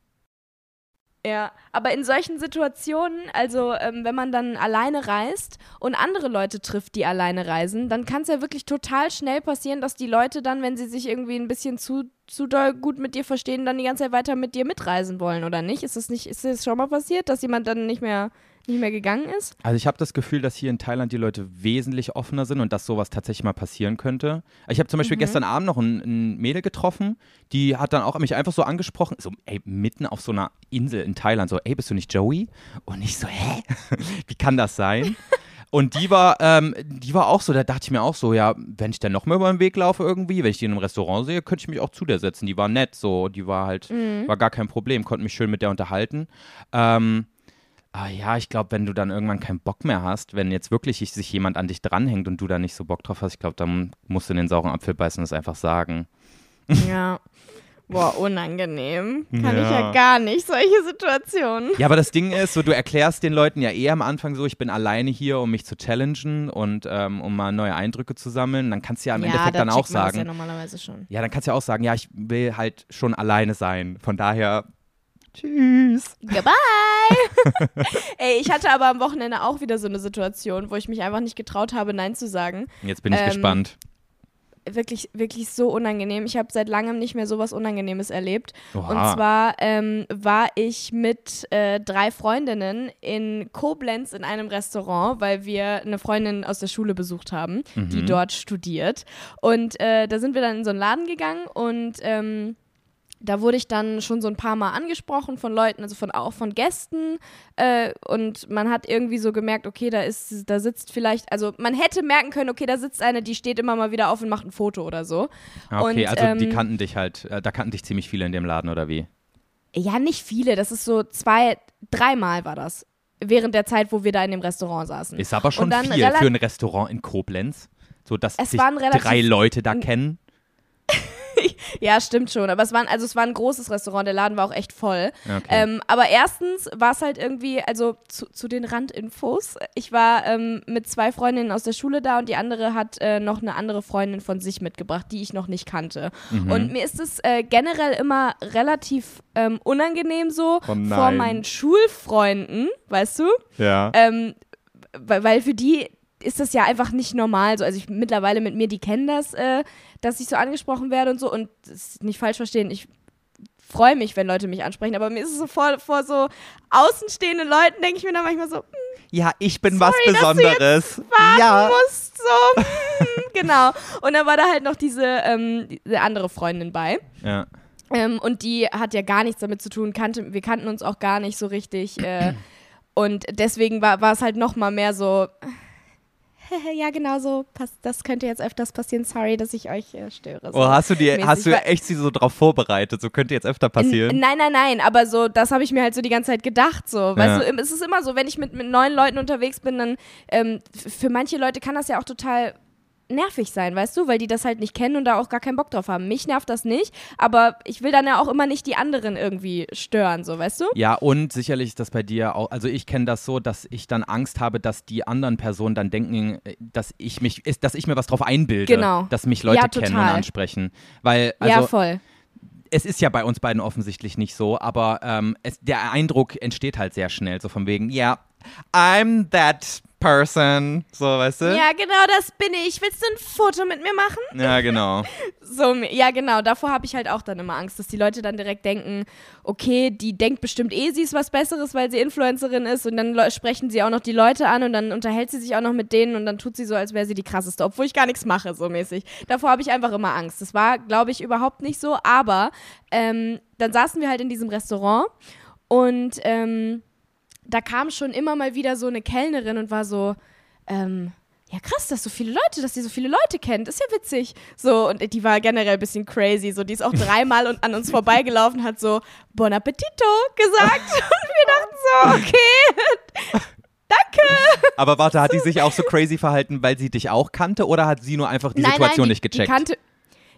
Ja, aber in solchen Situationen, also ähm, wenn man dann alleine reist und andere Leute trifft, die alleine reisen, dann kann es ja wirklich total schnell passieren, dass die Leute dann, wenn sie sich irgendwie ein bisschen zu, zu doll gut mit dir verstehen, dann die ganze Zeit weiter mit dir mitreisen wollen, oder nicht? Ist das nicht, ist das schon mal passiert, dass jemand dann nicht mehr, nicht mehr gegangen ist? Also ich habe das Gefühl, dass hier in Thailand die Leute wesentlich offener sind und dass sowas tatsächlich mal passieren könnte. Ich habe zum Mhm. Beispiel gestern Abend noch ein, ein Mädel getroffen, die hat dann auch mich einfach so angesprochen, so ey, mitten auf so einer Insel in Thailand, so ey, bist du nicht Joey? Und ich so, hä? Wie kann das sein? Und die war, ähm, die war auch so, da dachte ich mir auch so, ja, wenn ich dann noch mal über den Weg laufe irgendwie, wenn ich die in einem Restaurant sehe, könnte ich mich auch zu der setzen. Die war nett, so, die war halt, Mhm. war gar kein Problem, konnte mich schön mit der unterhalten. Ähm, Ah ja, ich glaube, wenn du dann irgendwann keinen Bock mehr hast, wenn jetzt wirklich sich jemand an dich dranhängt und du da nicht so Bock drauf hast, ich glaube, dann musst du in den sauren Apfel beißen und es einfach sagen. Ja. Boah, unangenehm. Kann ich Ja. ja gar nicht, solche Situationen. Ja, aber das Ding ist, so du erklärst den Leuten ja eher am Anfang so, ich bin alleine hier, um mich zu challengen und ähm, um mal neue Eindrücke zu sammeln. Dann kannst du ja im Endeffekt dann auch sagen, Ja, normalerweise schon. ja, dann kannst du ja auch sagen, ja, ich will halt schon alleine sein. Von daher, tschüss. Goodbye! Ey, ich hatte aber am Wochenende auch wieder so eine Situation, wo ich mich einfach nicht getraut habe, Nein zu sagen. Jetzt bin ich Ähm, gespannt. Wirklich, wirklich so unangenehm. Ich habe seit langem nicht mehr sowas Unangenehmes erlebt. Und Oha. zwar ähm, war ich mit äh, drei Freundinnen in Koblenz in einem Restaurant, weil wir eine Freundin aus der Schule besucht haben, die Mhm. dort studiert. Und äh, da sind wir dann in so einen Laden gegangen und ähm, da wurde ich dann schon so ein paar Mal angesprochen von Leuten, also von auch von Gästen. Äh, und man hat irgendwie so gemerkt, okay, da ist, da sitzt vielleicht, also man hätte merken können, okay, da sitzt eine, die steht immer mal wieder auf und macht ein Foto oder so. Ah, Okay, und, also die ähm, kannten dich halt, äh, da kannten dich ziemlich viele in dem Laden, oder wie? Ja, nicht viele. Das ist so zwei, dreimal war das. Während der Zeit, wo wir da in dem Restaurant saßen. Ist aber schon viel für ein Restaurant in Koblenz. So, dass Es relativ- drei Leute da kennen. Ja, stimmt schon. Aber es war, also es war ein großes Restaurant. Der Laden war auch echt voll. Okay. Ähm, aber erstens war es halt irgendwie, also zu, zu den Randinfos. Ich war ähm, mit zwei Freundinnen aus der Schule da und die andere hat äh, noch eine andere Freundin von sich mitgebracht, die ich noch nicht kannte. Mhm. Und mir ist es äh, generell immer relativ ähm, unangenehm so Oh vor meinen Schulfreunden, weißt du? ja. Ähm, weil, weil für die ist das ja einfach nicht normal. So, also ich mittlerweile mit mir, die kennen das, äh, dass ich so angesprochen werde und so. Und das ist nicht falsch verstehen, ich freue mich, wenn Leute mich ansprechen, aber mir ist es so vor, vor so außenstehenden Leuten, denke ich mir dann manchmal so, hm, ja, ich bin Sorry, was Besonderes. ja. musst, so. hm, genau. Und dann war da halt noch diese, ähm, diese andere Freundin bei. ja. Ähm, und die hat ja gar nichts damit zu tun, kannte, wir kannten uns auch gar nicht so richtig. Äh, und deswegen war, war es halt noch mal mehr so, ja genau so, das könnte jetzt öfters passieren, sorry, dass ich euch äh, störe. So. Oh, hast du mäßig. hast du echt sie so drauf vorbereitet? So könnte jetzt öfter passieren. N- Nein, nein, nein, aber so, das habe ich mir halt so die ganze Zeit gedacht. So, Ja. weißt du, es ist immer so, wenn ich mit, mit neuen Leuten unterwegs bin, dann ähm, für manche Leute kann das ja auch total nervig sein, weißt du, weil die das halt nicht kennen und da auch gar keinen Bock drauf haben. Mich nervt das nicht, aber ich will dann ja auch immer nicht die anderen irgendwie stören, so, weißt du? Ja, und sicherlich ist das bei dir auch, also ich kenne das so, dass ich dann Angst habe, dass die anderen Personen dann denken, äh, dass ich mich, ist, dass ich mir was drauf einbilde, Genau. dass mich Leute Ja, kennen und ansprechen. Weil, ja, also voll. es ist ja bei uns beiden offensichtlich nicht so, aber ähm, es, der Eindruck entsteht halt sehr schnell, so von wegen, ja, I'm that person. So, weißt du? Ja, genau, das bin ich. Willst du ein Foto mit mir machen? Ja, genau. So, ja, genau. Davor habe ich halt auch dann immer Angst, dass die Leute dann direkt denken, okay, die denkt bestimmt eh, sie ist was Besseres, weil sie Influencerin ist und dann sprechen sie auch noch die Leute an und dann unterhält sie sich auch noch mit denen und dann tut sie so, als wäre sie die krasseste, obwohl ich gar nichts mache, so mäßig. Davor habe ich einfach immer Angst. Das war, glaube ich, überhaupt nicht so, aber ähm, dann saßen wir halt in diesem Restaurant und ähm, da kam schon immer mal wieder so eine Kellnerin und war so, ähm, ja krass, dass so viele Leute, dass die so viele Leute kennt, ist ja witzig. So, und die war generell ein bisschen crazy. So, die ist auch dreimal und an uns vorbeigelaufen, hat so Bon Appetito gesagt. Und wir dachten so, okay. Danke! Aber warte, hat die sich auch so crazy verhalten, weil sie dich auch kannte oder hat sie nur einfach die nein, Situation nein, die, nicht gecheckt? Die kannte,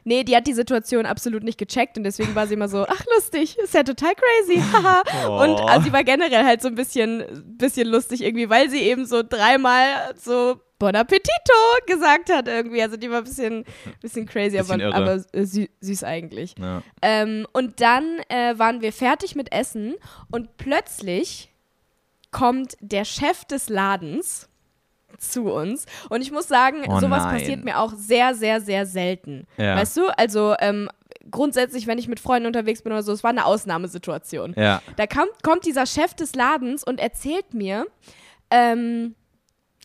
Nee, die hat die Situation absolut nicht gecheckt und deswegen war sie immer so, ach lustig, ist ja total crazy, haha. Oh. Und also, sie war generell halt so ein bisschen, bisschen lustig irgendwie, weil sie eben so dreimal so Bon Appetito gesagt hat irgendwie. Also die war ein bisschen, bisschen crazy, Bisschen aber, aber sü süß eigentlich. Ja. Ähm, und dann äh, waren wir fertig mit Essen und plötzlich kommt der Chef des Ladens zu uns. Und ich muss sagen, Oh sowas nein. passiert mir auch sehr, sehr, sehr selten. Ja. Weißt du? Also ähm, grundsätzlich, wenn ich mit Freunden unterwegs bin oder so, es war eine Ausnahmesituation. Ja. Da kam, kommt dieser Chef des Ladens und erzählt mir, ähm,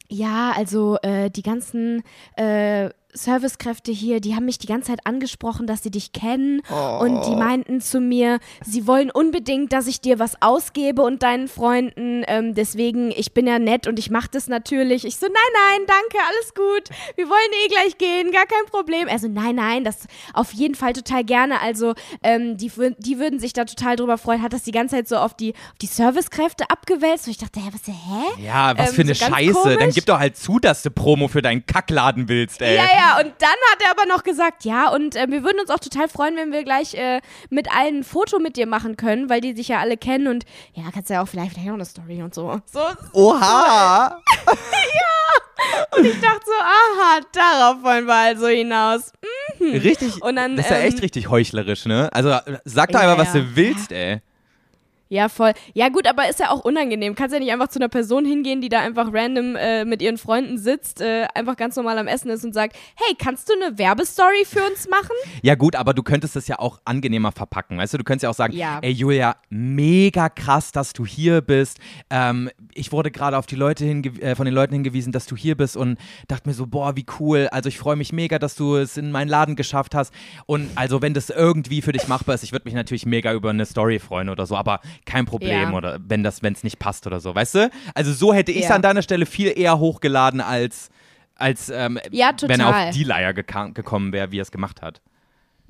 ja, also äh, die ganzen äh, Servicekräfte hier, die haben mich die ganze Zeit angesprochen, dass sie dich kennen und die meinten zu mir, sie wollen unbedingt, dass ich dir was ausgebe und deinen Freunden. Ähm, deswegen, ich bin ja nett und ich mache das natürlich. Ich so, nein, nein, danke, alles gut. Wir wollen eh gleich gehen, gar kein Problem. Also nein, nein, das auf jeden Fall total gerne. Also ähm, die, die würden sich da total drüber freuen. Hat das die ganze Zeit so auf die, auf die Servicekräfte abgewälzt. Und ich dachte, hä, was, hä? Ja, was Ähm, für eine so Scheiße. Dann komisch. gib doch halt zu, dass du Promo für deinen Kackladen willst, ey. Ja, ja, und dann hat er aber noch gesagt, ja, und äh, wir würden uns auch total freuen, wenn wir gleich äh, mit allen ein Foto mit dir machen können, weil die sich ja alle kennen und ja, kannst ja auch vielleicht, vielleicht auch eine Story und so. So, Oha! und ich dachte so, aha, darauf wollen wir also hinaus. Richtig. Und dann, das ist ja ähm, echt richtig heuchlerisch, ne? Also sag doch Ja, einfach, was ja. du willst, ey. Ja, voll. Ja, gut, aber ist ja auch unangenehm. Kannst ja nicht einfach zu einer Person hingehen, die da einfach random äh, mit ihren Freunden sitzt, äh, einfach ganz normal am Essen ist und sagt, hey, kannst du eine Werbestory für uns machen? Ja gut, aber du könntest es ja auch angenehmer verpacken, weißt du? Du könntest ja auch sagen, Ja. ey Julia, mega krass, dass du hier bist. Ähm, ich wurde gerade auf die Leute äh, von den Leuten hingewiesen, dass du hier bist und dachte mir so, boah, wie cool. Also ich freue mich mega, dass du es in meinen Laden geschafft hast. Und also wenn das irgendwie für dich machbar ist, ich würde mich natürlich mega über eine Story freuen oder so, aber kein Problem Ja. oder wenn das, wenn es nicht passt oder so, weißt du? Also so hätte ich es Ja. an deiner Stelle viel eher hochgeladen als als ähm, Ja, wenn er auf die Leier geka- gekommen wäre, wie er es gemacht hat.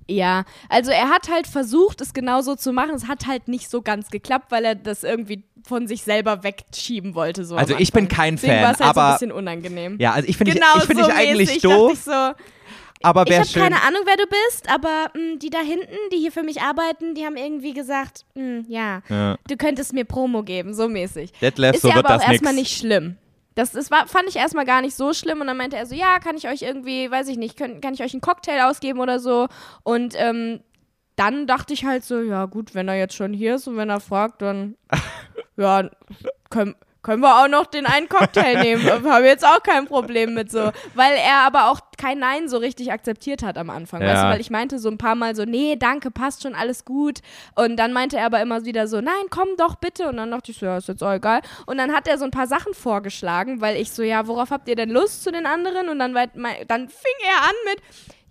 Ja, also er hat halt versucht, es genauso zu machen. Es hat halt nicht so ganz geklappt, weil er das irgendwie von sich selber wegschieben wollte. So Also ich bin kein Deswegen Fan, war es halt so aber- ein bisschen unangenehm. Ja, also ich finde genau ich, ich, find so ich eigentlich mäßig. doof, ich so, aber ich habe keine Ahnung, wer du bist, aber mh, die da hinten, die hier für mich arbeiten, die haben irgendwie gesagt, mh, ja, Ja. du könntest mir Promo geben, so mäßig. Detlef, ist so ja aber auch nix. erstmal nicht schlimm. Das, das war, fand ich erstmal gar nicht so schlimm und dann meinte er so, ja, kann ich euch irgendwie, weiß ich nicht, können, kann ich euch einen Cocktail ausgeben oder so und ähm, dann dachte ich halt so, ja gut, wenn er jetzt schon hier ist und wenn er fragt, dann ja, können, können wir auch noch den einen Cocktail nehmen. Habe jetzt auch kein Problem mit so. Weil er aber auch kein Nein so richtig akzeptiert hat am Anfang. Weißt du, Ja. weil ich meinte so ein paar Mal so, nee, danke, passt schon, alles gut. Und dann meinte er aber immer wieder so, nein, komm doch bitte. Und dann dachte ich so, ja, ist jetzt auch egal. Und dann hat er so ein paar Sachen vorgeschlagen, weil ich so, ja, worauf habt ihr denn Lust zu den anderen? Und dann, dann fing er an mit,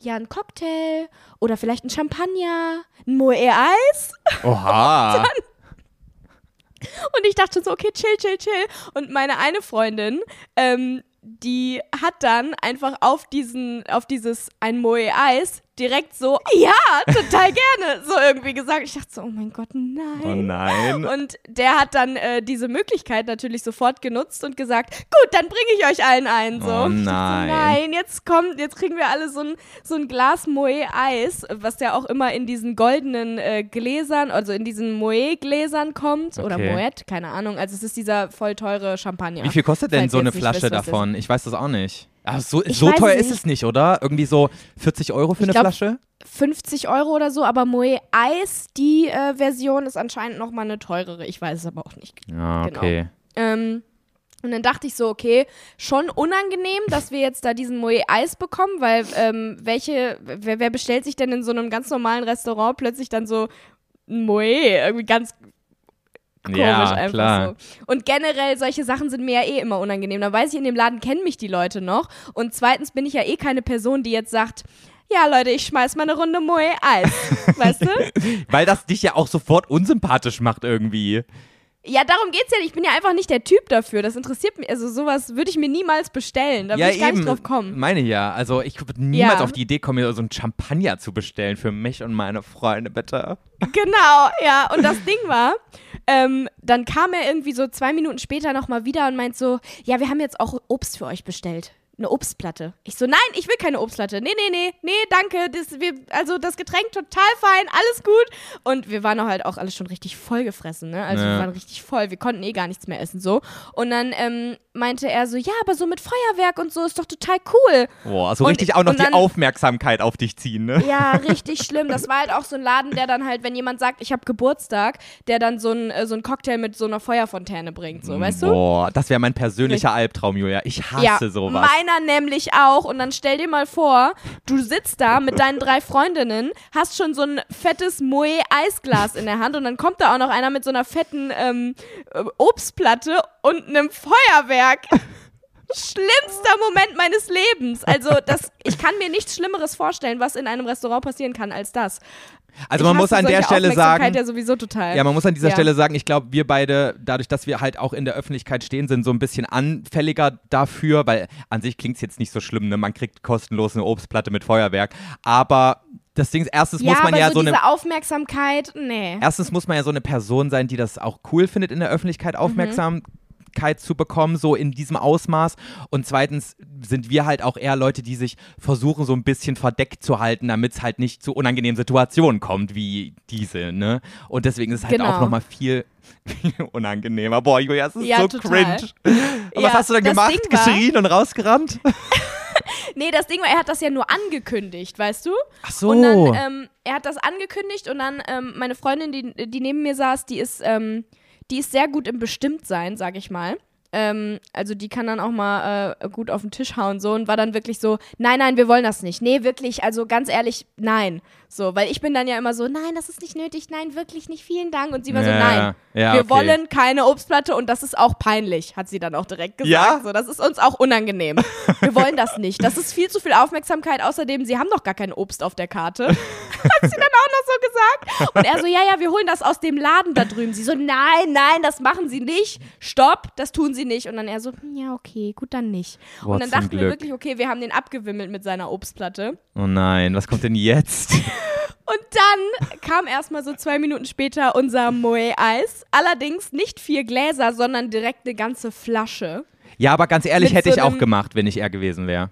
ja, ein Cocktail oder vielleicht ein Champagner, ein Moe-Eis. Oha. Und ich dachte so, okay, chill, chill, chill. Und meine eine Freundin, ähm, die hat dann einfach auf diesen, auf dieses ein Moe Eis direkt so, ja, total gerne, so irgendwie gesagt. Ich dachte so, oh mein Gott, nein. Oh nein. Und der hat dann äh, diese Möglichkeit natürlich sofort genutzt und gesagt, gut, dann bringe ich euch allen einen. So. Oh nein. So, nein, jetzt kommt, jetzt kriegen wir alle so ein, so ein Glas Moe Eis, was ja auch immer in diesen goldenen äh, Gläsern, also in diesen Moe Gläsern kommt oder Okay. Moet, keine Ahnung. Also es ist dieser voll teure Champagner. Wie viel kostet denn so eine Flasche davon? Ich weiß das auch nicht. Ach, so Ich so teuer ist es nicht, oder? Irgendwie so 40 Euro für Ich eine glaub, Flasche? 50 Euro oder so, aber Moe Eis, die äh, Version ist anscheinend nochmal eine teurere. Ich weiß es aber auch nicht Ja, genau. okay. Ähm, Und dann dachte ich so, okay, schon unangenehm, dass wir jetzt da diesen Moe Eis bekommen, weil ähm, welche, wer, wer bestellt sich denn in so einem ganz normalen Restaurant plötzlich dann so Moe? Irgendwie ganz komisch Ja, einfach klar. so. Und generell, solche Sachen sind mir ja eh immer unangenehm. Da weiß ich, in dem Laden kennen mich die Leute noch. Und zweitens bin ich ja eh keine Person, die jetzt sagt, ja Leute, ich schmeiß mal eine Runde Moe Eis. weißt du? Weil das dich ja auch sofort unsympathisch macht irgendwie. Ja, darum geht's ja nicht. Ich bin ja einfach nicht der Typ dafür. Das interessiert mich. Also sowas würde ich mir niemals bestellen. Da ja, würde ich gar eben. nicht drauf kommen. Meine ja. Also ich würde niemals Ja. auf die Idee kommen, mir so ein Champagner zu bestellen für mich und meine Freunde, bitte. Genau, ja. Und das Ding war, ähm, dann kam er irgendwie so zwei Minuten später nochmal wieder und meint so, ja, wir haben jetzt auch Obst für euch bestellt. Eine Obstplatte. Ich so, nein, ich will keine Obstplatte. Nee, nee, nee, nee, danke. Das, wir, also das Getränk total fein, alles gut. Und wir waren auch halt auch alles schon richtig vollgefressen, ne? Also Ja. wir waren richtig voll. Wir konnten eh gar nichts mehr essen, so. Und dann ähm, meinte er so, ja, aber so mit Feuerwerk und so ist doch total cool. Boah, so Und- richtig auch noch und die dann- Aufmerksamkeit auf dich ziehen, ne? Ja, richtig schlimm. Das war halt auch so ein Laden, der dann halt, wenn jemand sagt, ich habe Geburtstag, der dann so ein, äh, so ein Cocktail mit so einer Feuerfontäne bringt, so, weißt du? Boah, das wäre mein persönlicher Albtraum, Julia. Ich hasse ja, sowas. Meiner nämlich auch. Und dann stell dir mal vor, du sitzt da mit deinen drei Freundinnen, hast schon so ein fettes Moe-Eisglas in der Hand und dann kommt da auch noch einer mit so einer fetten ähm, äh, Obstplatte und einem Feuerwerk. Schlimmster Moment meines Lebens. Also, das, ich kann mir nichts Schlimmeres vorstellen, was in einem Restaurant passieren kann, als das. Also Ich man muss an der Stelle sagen, ja sowieso total. Ja, man muss an dieser Ja. Stelle sagen, ich glaube, wir beide, dadurch, dass wir halt auch in der Öffentlichkeit stehen, sind so ein bisschen anfälliger dafür, weil an sich klingt es jetzt nicht so schlimm, ne? Man kriegt kostenlos eine Obstplatte mit Feuerwerk. Aber das Ding ist, erstens ja, muss man ja so, so eine. Aufmerksamkeit, nee. Erstens muss man ja so eine Person sein, die das auch cool findet, in der Öffentlichkeit Aufmerksamkeit zu bekommen, so in diesem Ausmaß. Und zweitens sind wir halt auch eher Leute, die sich versuchen, so ein bisschen verdeckt zu halten, damit es halt nicht zu unangenehmen Situationen kommt, wie diese, ne? Und deswegen ist es halt Genau. auch nochmal viel, viel unangenehmer. Boah, Julia, es ist Ja, so total. cringe. Und was Ja, hast du das gemacht? Ding Geschrien und rausgerannt? Nee, das Ding war, er hat das ja nur angekündigt, weißt du? Ach so. Und dann, ähm, er hat das angekündigt und dann ähm, meine Freundin, die, die neben mir saß, die ist, ähm, die ist sehr gut im Bestimmtsein, sag ich mal. Ähm, also die kann dann auch mal äh, gut auf den Tisch hauen so und war dann wirklich so, nein, nein, wir wollen das nicht. Nee, wirklich, also ganz ehrlich, nein. So, weil ich bin dann ja immer so, nein, das ist nicht nötig, nein, wirklich nicht, vielen Dank. Und sie war so, Ja, nein, ja, wir okay. wollen keine Obstplatte und das ist auch peinlich, hat sie dann auch direkt gesagt. Ja? So, das ist uns auch unangenehm. Wir wollen das nicht. Das ist viel zu viel Aufmerksamkeit. Außerdem, sie haben doch gar kein Obst auf der Karte. Hat sie dann auch noch so gesagt. Und er so, ja, ja, wir holen das aus dem Laden da drüben. Sie so, nein, nein, das machen sie nicht. Stopp, das tun sie nicht. Und dann er so, hm, ja, okay, gut, dann nicht. Boah, und dann dachten wir Glück. wirklich, okay, wir haben den abgewimmelt mit seiner Obstplatte. Oh nein, was kommt denn jetzt? Und dann kam erstmal so zwei Minuten später unser Moe-Eis. Allerdings nicht vier Gläser, sondern direkt eine ganze Flasche. ja, aber ganz ehrlich, Mit hätte so ich auch gemacht, wenn ich er gewesen wäre.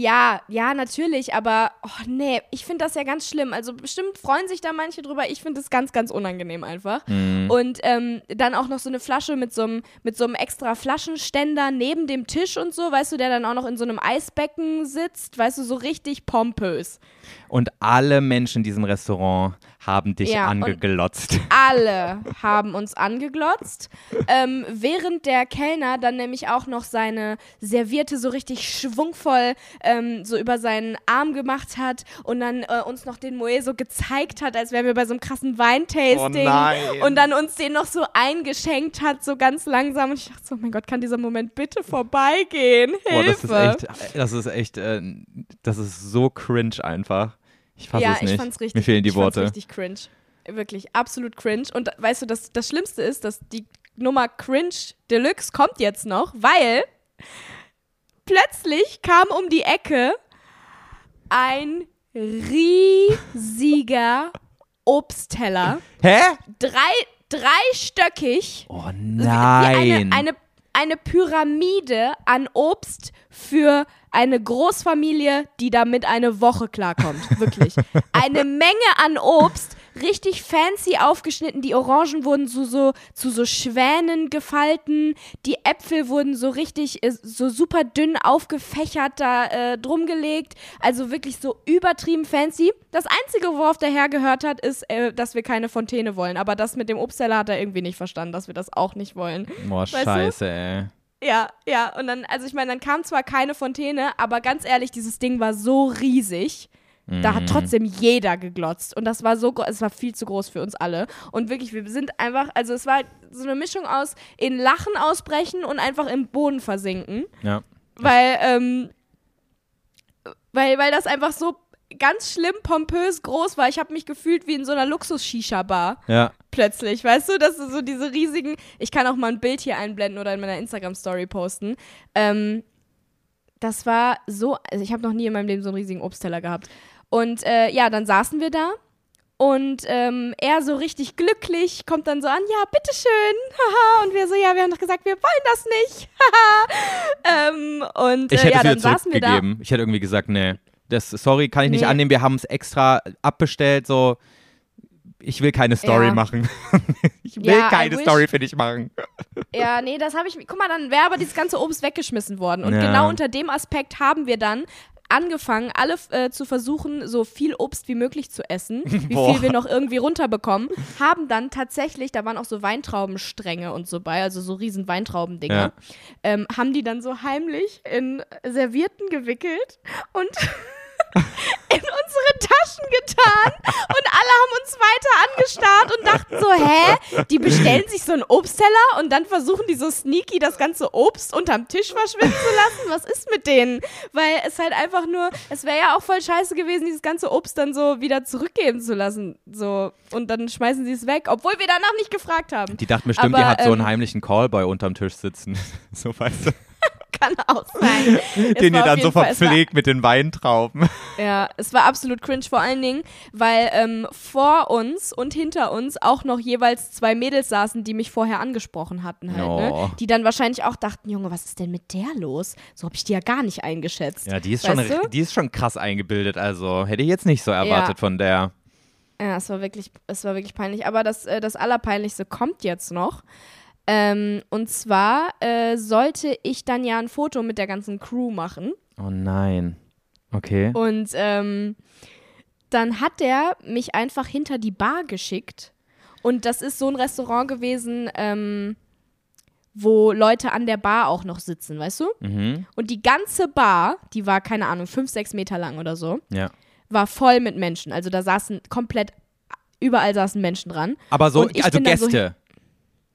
Ja, ja, natürlich, aber oh nee, ich finde das ja ganz schlimm. Also bestimmt freuen sich da manche drüber. Ich finde es ganz, ganz unangenehm einfach. Mhm. Und ähm, dann auch noch so eine Flasche mit so einem mit so einem extra Flaschenständer neben dem Tisch und so, weißt du, der dann auch noch in so einem Eisbecken sitzt, weißt du, so richtig pompös. Und alle Menschen in diesem Restaurant haben dich Ja, angeglotzt. Alle haben uns angeglotzt, ähm, während der Kellner dann nämlich auch noch seine Serviette so richtig schwungvoll ähm, so über seinen Arm gemacht hat und dann äh, uns noch den Moe so gezeigt hat, als wären wir bei so einem krassen Weintasting. Oh nein. Und dann uns den noch so eingeschenkt hat, so ganz langsam. Und ich dachte so, oh mein Gott, kann dieser Moment bitte vorbeigehen? Boah, das Hilfe. ist echt, das ist echt, äh, das ist so cringe einfach. Ich fasse ja, es nicht. ich fand's richtig. Mir fehlen die ich fand's Worte. richtig cringe. Wirklich, absolut cringe. Und weißt du, das, das Schlimmste ist, dass die Nummer Cringe Deluxe kommt jetzt noch, weil plötzlich kam um die Ecke ein riesiger Obstteller. Hä? Drei, dreistöckig. Oh Wie nein. eine, eine, eine Pyramide an Obst für eine Großfamilie, die damit eine Woche klarkommt. Wirklich. Eine Menge an Obst, richtig fancy aufgeschnitten. Die Orangen wurden zu so, zu so Schwänen gefalten. Die Äpfel wurden so richtig, äh, so super dünn aufgefächert da äh, drum gelegt. Also wirklich so übertrieben fancy. Das Einzige, worauf der Herr gehört hat, ist, äh, dass wir keine Fontäne wollen. Aber das mit dem Obstteller hat er irgendwie nicht verstanden, dass wir das auch nicht wollen. Boah, weißt du? scheiße, ey. Ja, ja. Und dann, also ich meine, dann kam zwar keine Fontäne, aber ganz ehrlich, dieses Ding war so riesig. Da hat Mhm. trotzdem jeder geglotzt. Und das war so, es war viel zu groß für uns alle. Und wirklich, wir sind einfach, also es war so eine Mischung aus in Lachen ausbrechen und einfach im Boden versinken. Ja. Weil, ähm, weil, weil das einfach so ganz schlimm pompös groß war. Ich habe mich gefühlt wie in so einer Luxus-Shisha-Bar Ja. plötzlich, weißt du, dass du so diese riesigen, ich kann auch mal ein Bild hier einblenden oder in meiner Instagram-Story posten. Ähm, das war so, also ich habe noch nie in meinem Leben so einen riesigen Obstteller gehabt. Und äh, ja, dann saßen wir da und ähm, er so richtig glücklich kommt dann so an, ja, bitteschön, haha. Und wir so, ja, wir haben doch gesagt, wir wollen das nicht, haha. ähm, und Ich äh, hätte ja, dann saßen wir da. Ich hätte irgendwie gesagt, nee, das, sorry, kann ich nicht Nee. annehmen. Wir haben es extra abbestellt, so. Ich will keine Story Ja. machen. ich will Ja, keine. Story für dich machen. Ja, nee, das habe ich. Guck mal, dann wäre aber dieses ganze Obst weggeschmissen worden. Und Ja. genau unter dem Aspekt haben wir dann angefangen, alle äh, zu versuchen, so viel Obst wie möglich zu essen, wie Boah. viel wir noch irgendwie runterbekommen. Haben dann tatsächlich, da waren auch so Weintraubenstränge und so bei, also so riesen Weintraubendinger, Ja. ähm, haben die dann so heimlich in Servietten gewickelt und in unsere Taschen getan und alle haben uns weiter angestarrt und dachten so, hä? Die bestellen sich so einen Obstteller und dann versuchen die so sneaky das ganze Obst unterm Tisch verschwinden zu lassen. Was ist mit denen? Weil es halt einfach nur, es wäre ja auch voll scheiße gewesen, dieses ganze Obst dann so wieder zurückgeben zu lassen. So. Und dann schmeißen sie es weg, obwohl wir danach nicht gefragt haben. Die dachten bestimmt, die Aber, hat so einen ähm, heimlichen Callboy unterm Tisch sitzen. so weißt du. Kann auch sein. Den ihr dann so Fall- es war- verpflegt mit den Weintrauben. Ja, es war absolut cringe, vor allen Dingen, weil ähm, vor uns und hinter uns auch noch jeweils zwei Mädels saßen, die mich vorher angesprochen hatten halt, Oh. ne? Die dann wahrscheinlich auch dachten, Junge, was ist denn mit der los? So habe ich die ja gar nicht eingeschätzt. Ja, die ist, Weißt schon, du? die ist schon krass eingebildet. Also hätte ich jetzt nicht so erwartet von der. Ja, es war wirklich, es war wirklich peinlich. Aber das, äh, das Allerpeinlichste kommt jetzt noch. Ähm, und zwar äh, sollte ich dann ja ein Foto mit der ganzen Crew machen. Oh nein. Okay. Und ähm, dann hat der mich einfach hinter die Bar geschickt. Und das ist so ein Restaurant gewesen, ähm, wo Leute an der Bar auch noch sitzen, weißt du? Mhm. Und die ganze Bar, die war, keine Ahnung, fünf, sechs Meter lang oder so, Ja. war voll mit Menschen. Also da saßen komplett, überall saßen Menschen dran. Aber so, also dann so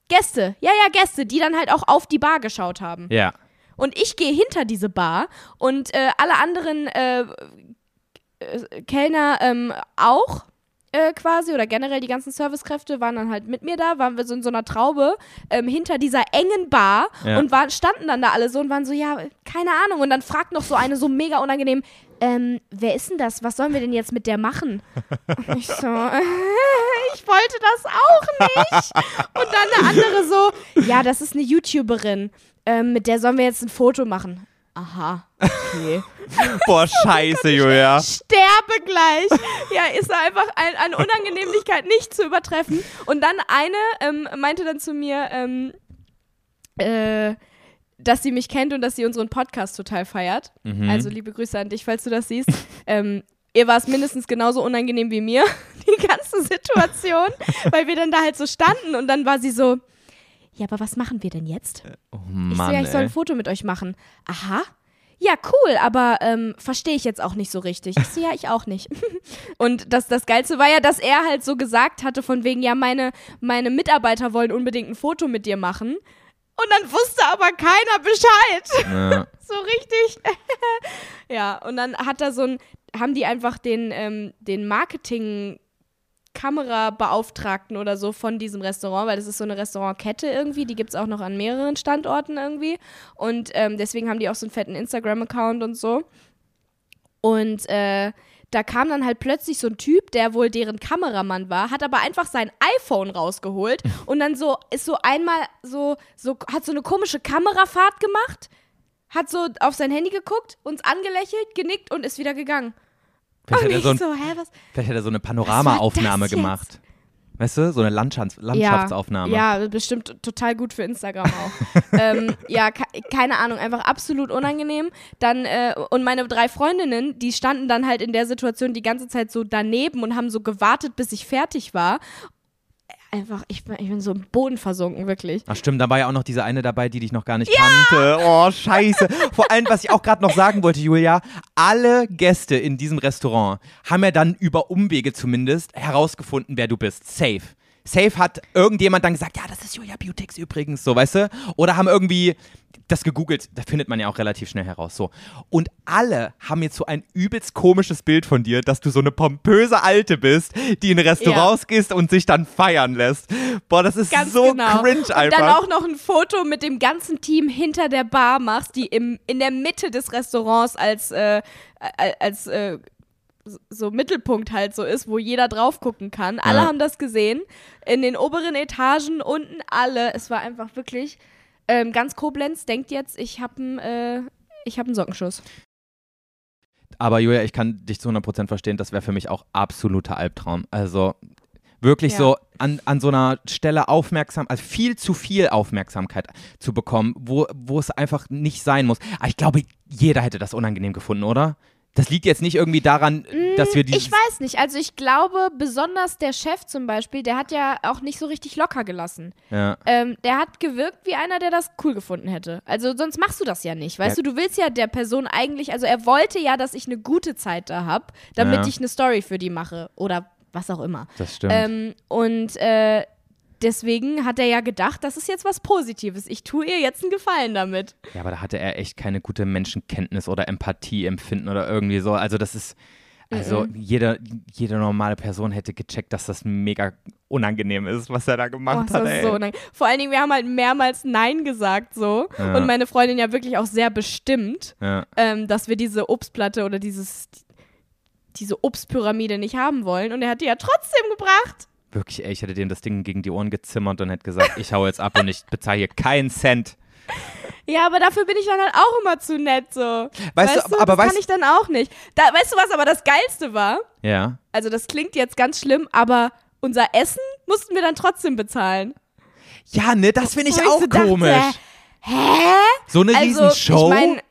Gäste. Ja, ja, Gäste, die dann halt auch auf die Bar geschaut haben. ja. Und ich gehe hinter diese Bar und äh, alle anderen äh, äh, Kellner ähm, auch äh, quasi oder generell die ganzen Servicekräfte waren dann halt mit mir da, waren wir so in so einer Traube ähm, hinter dieser engen Bar Ja. und waren, standen dann da alle so und waren so, ja, keine Ahnung. Und dann fragt noch so eine so mega unangenehm, ähm, wer ist denn das? Was sollen wir denn jetzt mit der machen? Und ich so, ich wollte das auch nicht. Und dann eine andere so, ja, das ist eine YouTuberin. Ähm, mit der sollen wir jetzt ein Foto machen. Aha, okay. Boah, scheiße, Julia. Sterbe gleich. Ja, ist einfach ein, eine Unangenehmlichkeit nicht zu übertreffen. Und dann eine ähm, meinte dann zu mir, ähm, äh, dass sie mich kennt und dass sie unseren Podcast total feiert. Mhm. Also liebe Grüße an dich, falls du das siehst. ähm, ihr war es mindestens genauso unangenehm wie mir, die ganze Situation, weil wir dann da halt so standen und dann war sie so, ja, aber was machen wir denn jetzt? Oh Ich Mann, so, ja, ich soll ein Foto mit euch machen. Aha. Ja, cool, aber ähm, verstehe ich jetzt auch nicht so richtig. Ich so, ja, ich auch nicht. Und das, das Geilste war ja, dass er halt so gesagt hatte, von wegen, ja, meine, meine Mitarbeiter wollen unbedingt ein Foto mit dir machen. Und dann wusste aber keiner Bescheid. Ja. So richtig. ja, und dann hat er so ein, haben die einfach den, ähm, den Marketing- Kamerabeauftragten oder so von diesem Restaurant, weil das ist so eine Restaurantkette irgendwie, die gibt es auch noch an mehreren Standorten irgendwie. Und ähm, deswegen haben die auch so einen fetten Instagram-Account und so. Und äh, da kam dann halt plötzlich so ein Typ, der wohl deren Kameramann war, hat aber einfach sein iPhone rausgeholt und dann so ist so einmal so, so hat so eine komische Kamerafahrt gemacht, hat so auf sein Handy geguckt, uns angelächelt, genickt und ist wieder gegangen. Vielleicht und hat, er so ein, so, hä, vielleicht hat er so eine Panorama-Aufnahme gemacht. Weißt du, so eine Landschafts Landschaftsaufnahme. Ja, ja, bestimmt total gut für Instagram auch. ähm, ja, ke keine Ahnung, einfach absolut unangenehm. Dann, äh, und meine drei Freundinnen, die standen dann halt in der Situation die ganze Zeit so daneben und haben so gewartet, bis ich fertig war. Einfach, ich bin, ich bin so im Boden versunken, wirklich. Ach stimmt, da war ja auch noch diese eine dabei, die dich noch gar nicht kannte. Oh, scheiße. Vor allem, was ich auch gerade noch sagen wollte, Julia, alle Gäste in diesem Restaurant haben ja dann über Umwege zumindest herausgefunden, wer du bist. Safe. Safe hat irgendjemand dann gesagt, ja, das ist Julia Beautix übrigens, so, weißt du? Oder haben irgendwie das gegoogelt, da findet man ja auch relativ schnell heraus, so. Und alle haben jetzt so ein übelst komisches Bild von dir, dass du so eine pompöse Alte bist, die in Restaurants gehst und sich dann feiern lässt. Boah, das ist Ganz so genau. cringe Und einfach. dann auch noch ein Foto mit dem ganzen Team hinter der Bar machst, die im, in der Mitte des Restaurants als, äh, als äh, so Mittelpunkt halt so ist, wo jeder drauf gucken kann. Alle Ja. haben das gesehen. In den oberen Etagen, unten alle. Es war einfach wirklich ähm, ganz Koblenz denkt jetzt, ich habe einen äh, ich hab einen Sockenschuss. Aber Julia, ich kann dich zu 100% verstehen, das wäre für mich auch absoluter Albtraum. Also wirklich Ja. so an, an so einer Stelle aufmerksam, also viel zu viel Aufmerksamkeit zu bekommen, wo, wo es einfach nicht sein muss. Aber ich glaube, jeder hätte das unangenehm gefunden, oder? Das liegt jetzt nicht irgendwie daran, dass wir dieses... Ich weiß nicht. Also ich glaube, besonders der Chef zum Beispiel, der hat ja auch nicht so richtig locker gelassen. Ja. Ähm, der hat gewirkt wie einer, der das cool gefunden hätte. Also sonst machst du das ja nicht. Weißt Ja. du, du willst ja der Person eigentlich, also er wollte ja, dass ich eine gute Zeit da habe, damit Ja. ich eine Story für die mache oder was auch immer. Das stimmt. Ähm, und äh, deswegen hat er ja gedacht, das ist jetzt was Positives. Ich tue ihr jetzt einen Gefallen damit. Ja, aber da hatte er echt keine gute Menschenkenntnis oder Empathie empfinden oder irgendwie so. Also das ist, also jede, jede normale Person hätte gecheckt, dass das mega unangenehm ist, was er da Oh, gemacht das hat. Ey. so. Vor allen Dingen, wir haben halt mehrmals Nein gesagt so. Ja. Und meine Freundin ja wirklich auch sehr bestimmt. ja. ähm, dass wir diese Obstplatte oder dieses, diese Obstpyramide nicht haben wollen. Und er hat die ja trotzdem gebracht. Wirklich, ey, ich hätte dem das Ding gegen die Ohren gezimmert und hätte gesagt, ich hau jetzt ab und ich bezahle hier keinen Cent. Ja, aber dafür bin ich dann halt auch immer zu nett so. Weißt du, aber das weißt- kann ich dann auch nicht. Da, weißt du was aber das Geilste war? Ja. Also das klingt jetzt ganz schlimm, aber unser Essen mussten wir dann trotzdem bezahlen. Ja, ne, das finde ich ich auch so dachte, komisch. Hä? so eine Also, Riesenshow. ich meine,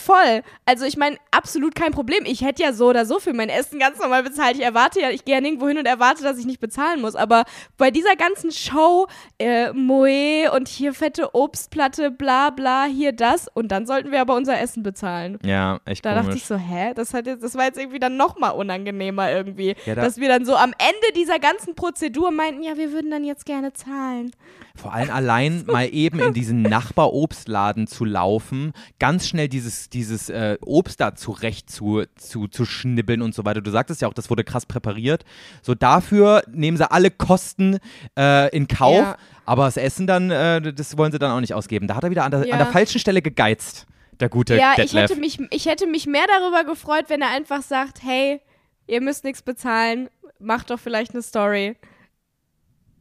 voll. Also ich meine, absolut kein Problem. Ich hätte ja so oder so für mein Essen ganz normal bezahlt. Ich erwarte ja, ich gehe ja nirgendwo hin und erwarte, dass ich nicht bezahlen muss. Aber bei dieser ganzen Show, äh, Moe und hier fette Obstplatte, bla bla, hier das. Und dann sollten wir aber unser Essen bezahlen. ja, echt Da komisch. dachte ich so, hä? Das, hat jetzt, das war jetzt irgendwie dann nochmal unangenehmer irgendwie. Ja, da- dass wir dann so am Ende dieser ganzen Prozedur meinten, ja, wir würden dann jetzt gerne zahlen. Vor allem allein mal eben in diesen Nachbarobstladen zu laufen, ganz schnell dieses, dieses äh, Obst da zurecht zu, zu, zu schnibbeln und so weiter. Du sagtest ja auch, das wurde krass präpariert. So dafür nehmen sie alle Kosten äh, in Kauf, Ja. aber das Essen dann, äh, das wollen sie dann auch nicht ausgeben. Da hat er wieder an der, Ja. an der falschen Stelle gegeizt, der gute Ja, ich hätte, mich, ich hätte mich mehr darüber gefreut, wenn er einfach sagt, hey, ihr müsst nichts bezahlen, macht doch vielleicht eine Story.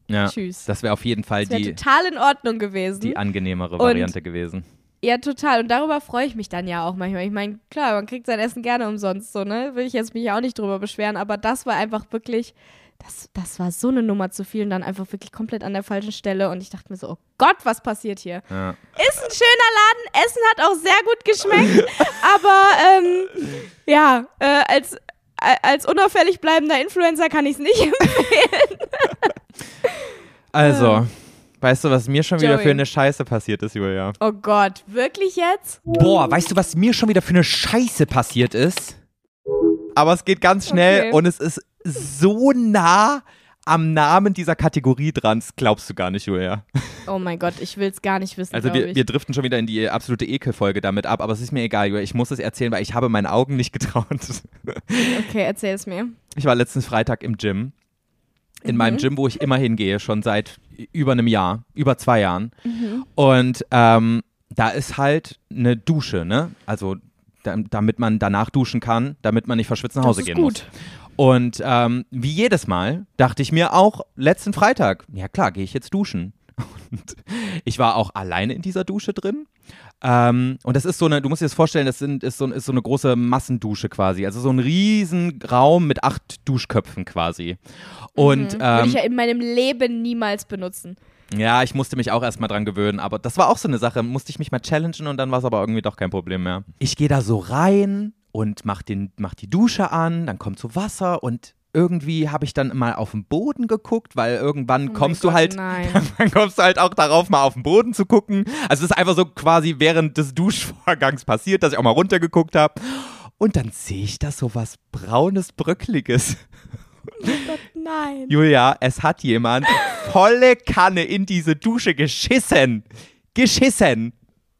ja, Tschüss. Das wäre auf jeden Fall die, total in Ordnung gewesen. die angenehmere Und- Variante gewesen. Ja, total. Und darüber freue ich mich dann ja auch manchmal. Ich meine, klar, man kriegt sein Essen gerne umsonst, so, ne? Will ich jetzt mich auch nicht drüber beschweren, aber das war einfach wirklich, das, das war so eine Nummer zu viel und dann einfach wirklich komplett an der falschen Stelle. Und ich dachte mir so, oh Gott, was passiert hier? Ja. Ist ein schöner Laden, Essen hat auch sehr gut geschmeckt, aber ähm, ja, äh, als, äh, als unauffällig bleibender Influencer kann ich es nicht empfehlen. Also, weißt du, was mir schon wieder Joey. für eine Scheiße passiert ist, Julia? Oh Gott, wirklich jetzt? Boah, weißt du, was mir schon wieder für eine Scheiße passiert ist? Aber es geht ganz schnell Okay. und es ist so nah am Namen dieser Kategorie dran. Das glaubst du gar nicht, Julia. Oh mein Gott, ich will es gar nicht wissen. Also wir, wir driften schon wieder in die absolute Ekelfolge damit ab, aber es ist mir egal, Julia. Ich muss es erzählen, weil ich habe meinen Augen nicht getraut. Okay, erzähl es mir. Ich war letzten Freitag im Gym. In meinem Mhm. Gym, wo ich immer hingehe, schon seit über einem Jahr, über zwei Jahren. Mhm. Und ähm, da ist halt eine Dusche, ne? Also da, damit man danach duschen kann, damit man nicht verschwitzt nach Hause das ist gehen gut. muss. Und ähm, wie jedes Mal dachte ich mir auch letzten Freitag, ja klar, gehe ich jetzt duschen. Und ich war auch alleine in dieser Dusche drin. Ähm, und das ist so eine, du musst dir das vorstellen, das sind, ist, so, ist so eine große Massendusche quasi. Also so ein riesen Raum mit acht Duschköpfen quasi. Und Mhm. Würde ähm, ich ja in meinem Leben niemals benutzen. ja, ich musste mich auch erstmal dran gewöhnen, aber das war auch so eine Sache, musste ich mich mal challengen und dann war es aber irgendwie doch kein Problem mehr. Ich gehe da so rein und mach, den, mach die Dusche an, dann kommt so Wasser und irgendwie habe ich dann mal auf den Boden geguckt, weil irgendwann Oh kommst du Gott, halt, dann kommst du halt auch darauf, mal auf den Boden zu gucken. Also es ist einfach so quasi während des Duschvorgangs passiert, dass ich auch mal runtergeguckt habe. Und dann sehe ich da so was braunes, bröckliges. Gott, nein. Julia, es hat jemand volle Kanne in diese Dusche geschissen. Geschissen.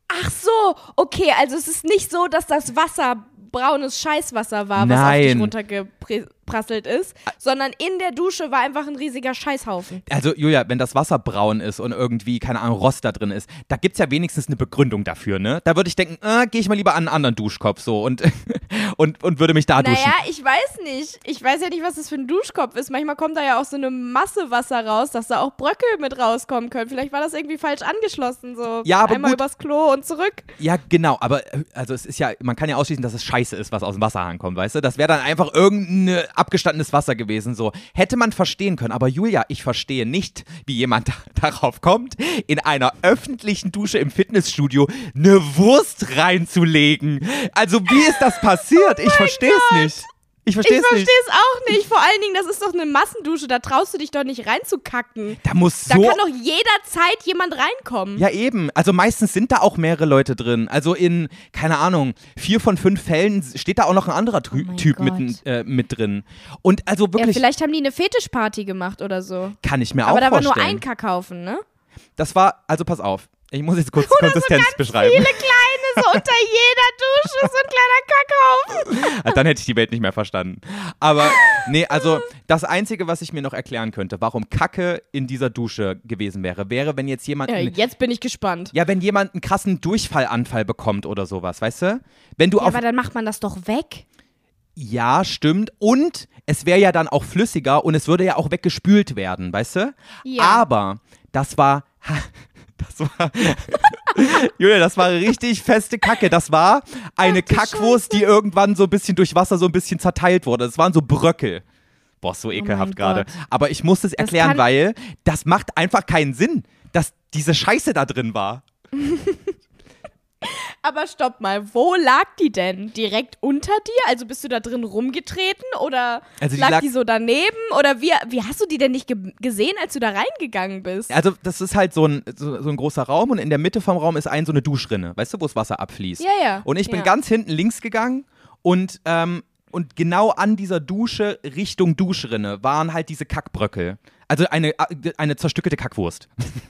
Ach so, okay, also es ist nicht so, dass das Wasser braunes Scheißwasser war, was auf Nein. dich runtergeprasselt ist, sondern in der Dusche war einfach ein riesiger Scheißhaufen. Also, Julia, wenn das Wasser braun ist und irgendwie, keine Ahnung, Rost da drin ist, da gibt es ja wenigstens eine Begründung dafür, ne? Da würde ich denken, äh, gehe ich mal lieber an einen anderen Duschkopf so und, und, und würde mich da duschen. Naja, ich weiß nicht. Ich weiß ja nicht, was das für ein Duschkopf ist. Manchmal kommt da ja auch so eine Masse Wasser raus, dass da auch Bröckel mit rauskommen können. Vielleicht war das irgendwie falsch angeschlossen, so Ja, aber einmal gut. übers Klo und zurück. Ja, genau, aber äh, also es ist ja, man kann ja ausschließen, dass es scheiße ist, was aus dem Wasserhahn kommt, weißt du? Das wäre dann einfach irgendein abgestandenes Wasser gewesen, so. Hätte man verstehen können, aber Julia, ich verstehe nicht, wie jemand da, darauf kommt, in einer öffentlichen Dusche im Fitnessstudio eine Wurst reinzulegen. Also, wie ist das passiert? ich verstehe es nicht. Ich verstehe Ich es verstehe nicht. es auch nicht. Vor allen Dingen, das ist doch eine Massendusche. Da traust du dich doch nicht reinzukacken. Da muss Da so kann doch jederzeit jemand reinkommen. Ja, eben. Also meistens sind da auch mehrere Leute drin. Also in, keine Ahnung, vier von fünf Fällen steht da auch noch ein anderer Tü Oh Typ Gott. mit, äh, mit drin. Und also Ja, wirklich, vielleicht haben die eine Fetischparty gemacht oder so. kann ich mir Aber auch da war vorstellen. nur ein Kackhaufen, ne? das war, also pass auf. Ich muss jetzt kurz Konsistenz beschreiben. Viele kleine, so unter jeder Dusche, so ein kleiner Kackhaufen. Dann hätte ich die Welt nicht mehr verstanden. Aber nee, also das Einzige, was ich mir noch erklären könnte, warum Kacke in dieser Dusche gewesen wäre, wäre, wenn jetzt jemand Ja, jetzt bin ich gespannt. ja, wenn jemand einen krassen Durchfallanfall bekommt oder sowas, weißt du? Wenn du Ja, auf aber dann macht man das doch weg. Ja, stimmt. Und es wäre ja dann auch flüssiger und es würde ja auch weggespült werden, weißt du? Ja. Aber das war. Das war. Julia, das war richtig feste Kacke. Das war eine Ach Kackwurst, die irgendwann so ein bisschen durch Wasser so ein bisschen zerteilt wurde. Das waren so Bröckel. Boah, so ekelhaft mein gerade. Aber ich muss es erklären, kann- weil das macht einfach keinen Sinn, dass diese Scheiße da drin war. Aber stopp mal, wo lag die denn? Direkt unter dir? Also bist du da drin rumgetreten oder Also die lag, lag- die so daneben? Oder wie, wie hast du die denn nicht ge gesehen, als du da reingegangen bist? Also, das ist halt so ein, so, so ein großer Raum und in der Mitte vom Raum ist ein so eine Duschrinne, weißt du, wo das Wasser abfließt. Ja, ja. Und ich bin Ja. ganz hinten links gegangen und, ähm, und genau an dieser Dusche Richtung Duschrinne waren halt diese Kackbröckel. Also eine, eine zerstückelte Kackwurst.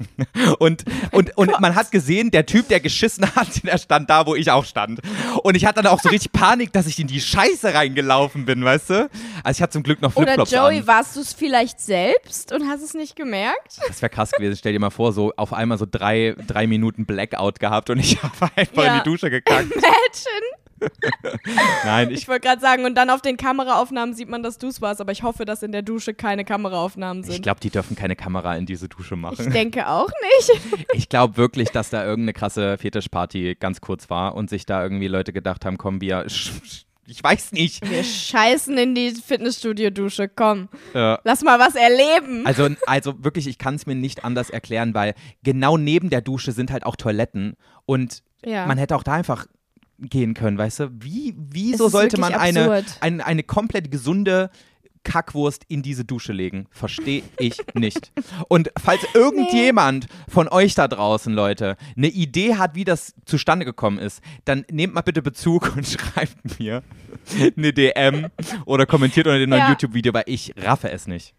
und, und, und man hat gesehen, der Typ, der geschissen hat, der stand da, wo ich auch stand. Und ich hatte dann auch so richtig Panik, dass ich in die Scheiße reingelaufen bin, weißt du? Also ich hatte zum Glück noch Oder Flipflops Joey, an. warst du es vielleicht selbst und hast es nicht gemerkt? Das wäre krass gewesen. Stell dir mal vor, so auf einmal so drei, drei Minuten Blackout gehabt und ich habe einfach Ja. in die Dusche gekackt. Imagine. Nein, ich, Ich wollte gerade sagen, und dann auf den Kameraaufnahmen sieht man, dass du es warst, aber ich hoffe, dass in der Dusche keine Kameraaufnahmen ich sind. glaube, die dürfen keine Kamera in diese Dusche Ich machen. denke auch nicht. Ich glaube wirklich, dass da irgendeine krasse Fetischparty ganz kurz war und sich da irgendwie Leute gedacht haben, komm, wir. Ich weiß nicht. Wir scheißen in die Fitnessstudio-Dusche. Komm, Äh, lass mal was erleben. Also, also wirklich, ich kann es mir nicht anders erklären, weil genau neben der Dusche sind halt auch Toiletten und Ja. man hätte auch da einfach gehen können, weißt du? Wie, Es wieso sollte man eine, eine, eine komplett gesunde Kackwurst in diese Dusche legen? Verstehe ich nicht. Und falls irgendjemand von euch da draußen, Leute, eine Idee hat, wie das zustande gekommen ist, dann nehmt mal bitte Bezug und schreibt mir eine DM oder kommentiert unter dem neuen Ja. YouTube-Video, weil ich raffe es nicht.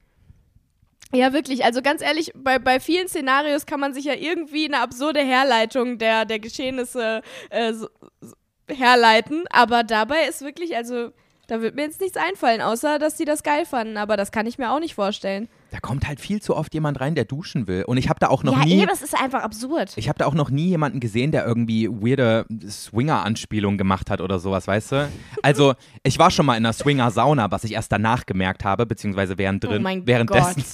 Ja, wirklich. Also ganz ehrlich, bei, bei vielen Szenarios kann man sich ja irgendwie eine absurde Herleitung der, der Geschehnisse äh, so, herleiten. Aber dabei ist wirklich, also, da wird mir jetzt nichts einfallen, außer dass die das geil fanden. Aber das kann ich mir auch nicht vorstellen. Da kommt halt viel zu oft jemand rein, der duschen will. Und ich habe da auch noch ja, nie. eben, es ist einfach absurd. Ich habe da auch noch nie jemanden gesehen, der irgendwie weirde Swinger-Anspielungen gemacht hat oder sowas, weißt du? Also, ich war schon mal in einer Swinger-Sauna, was ich erst danach gemerkt habe, beziehungsweise während drin, Oh mein währenddessen.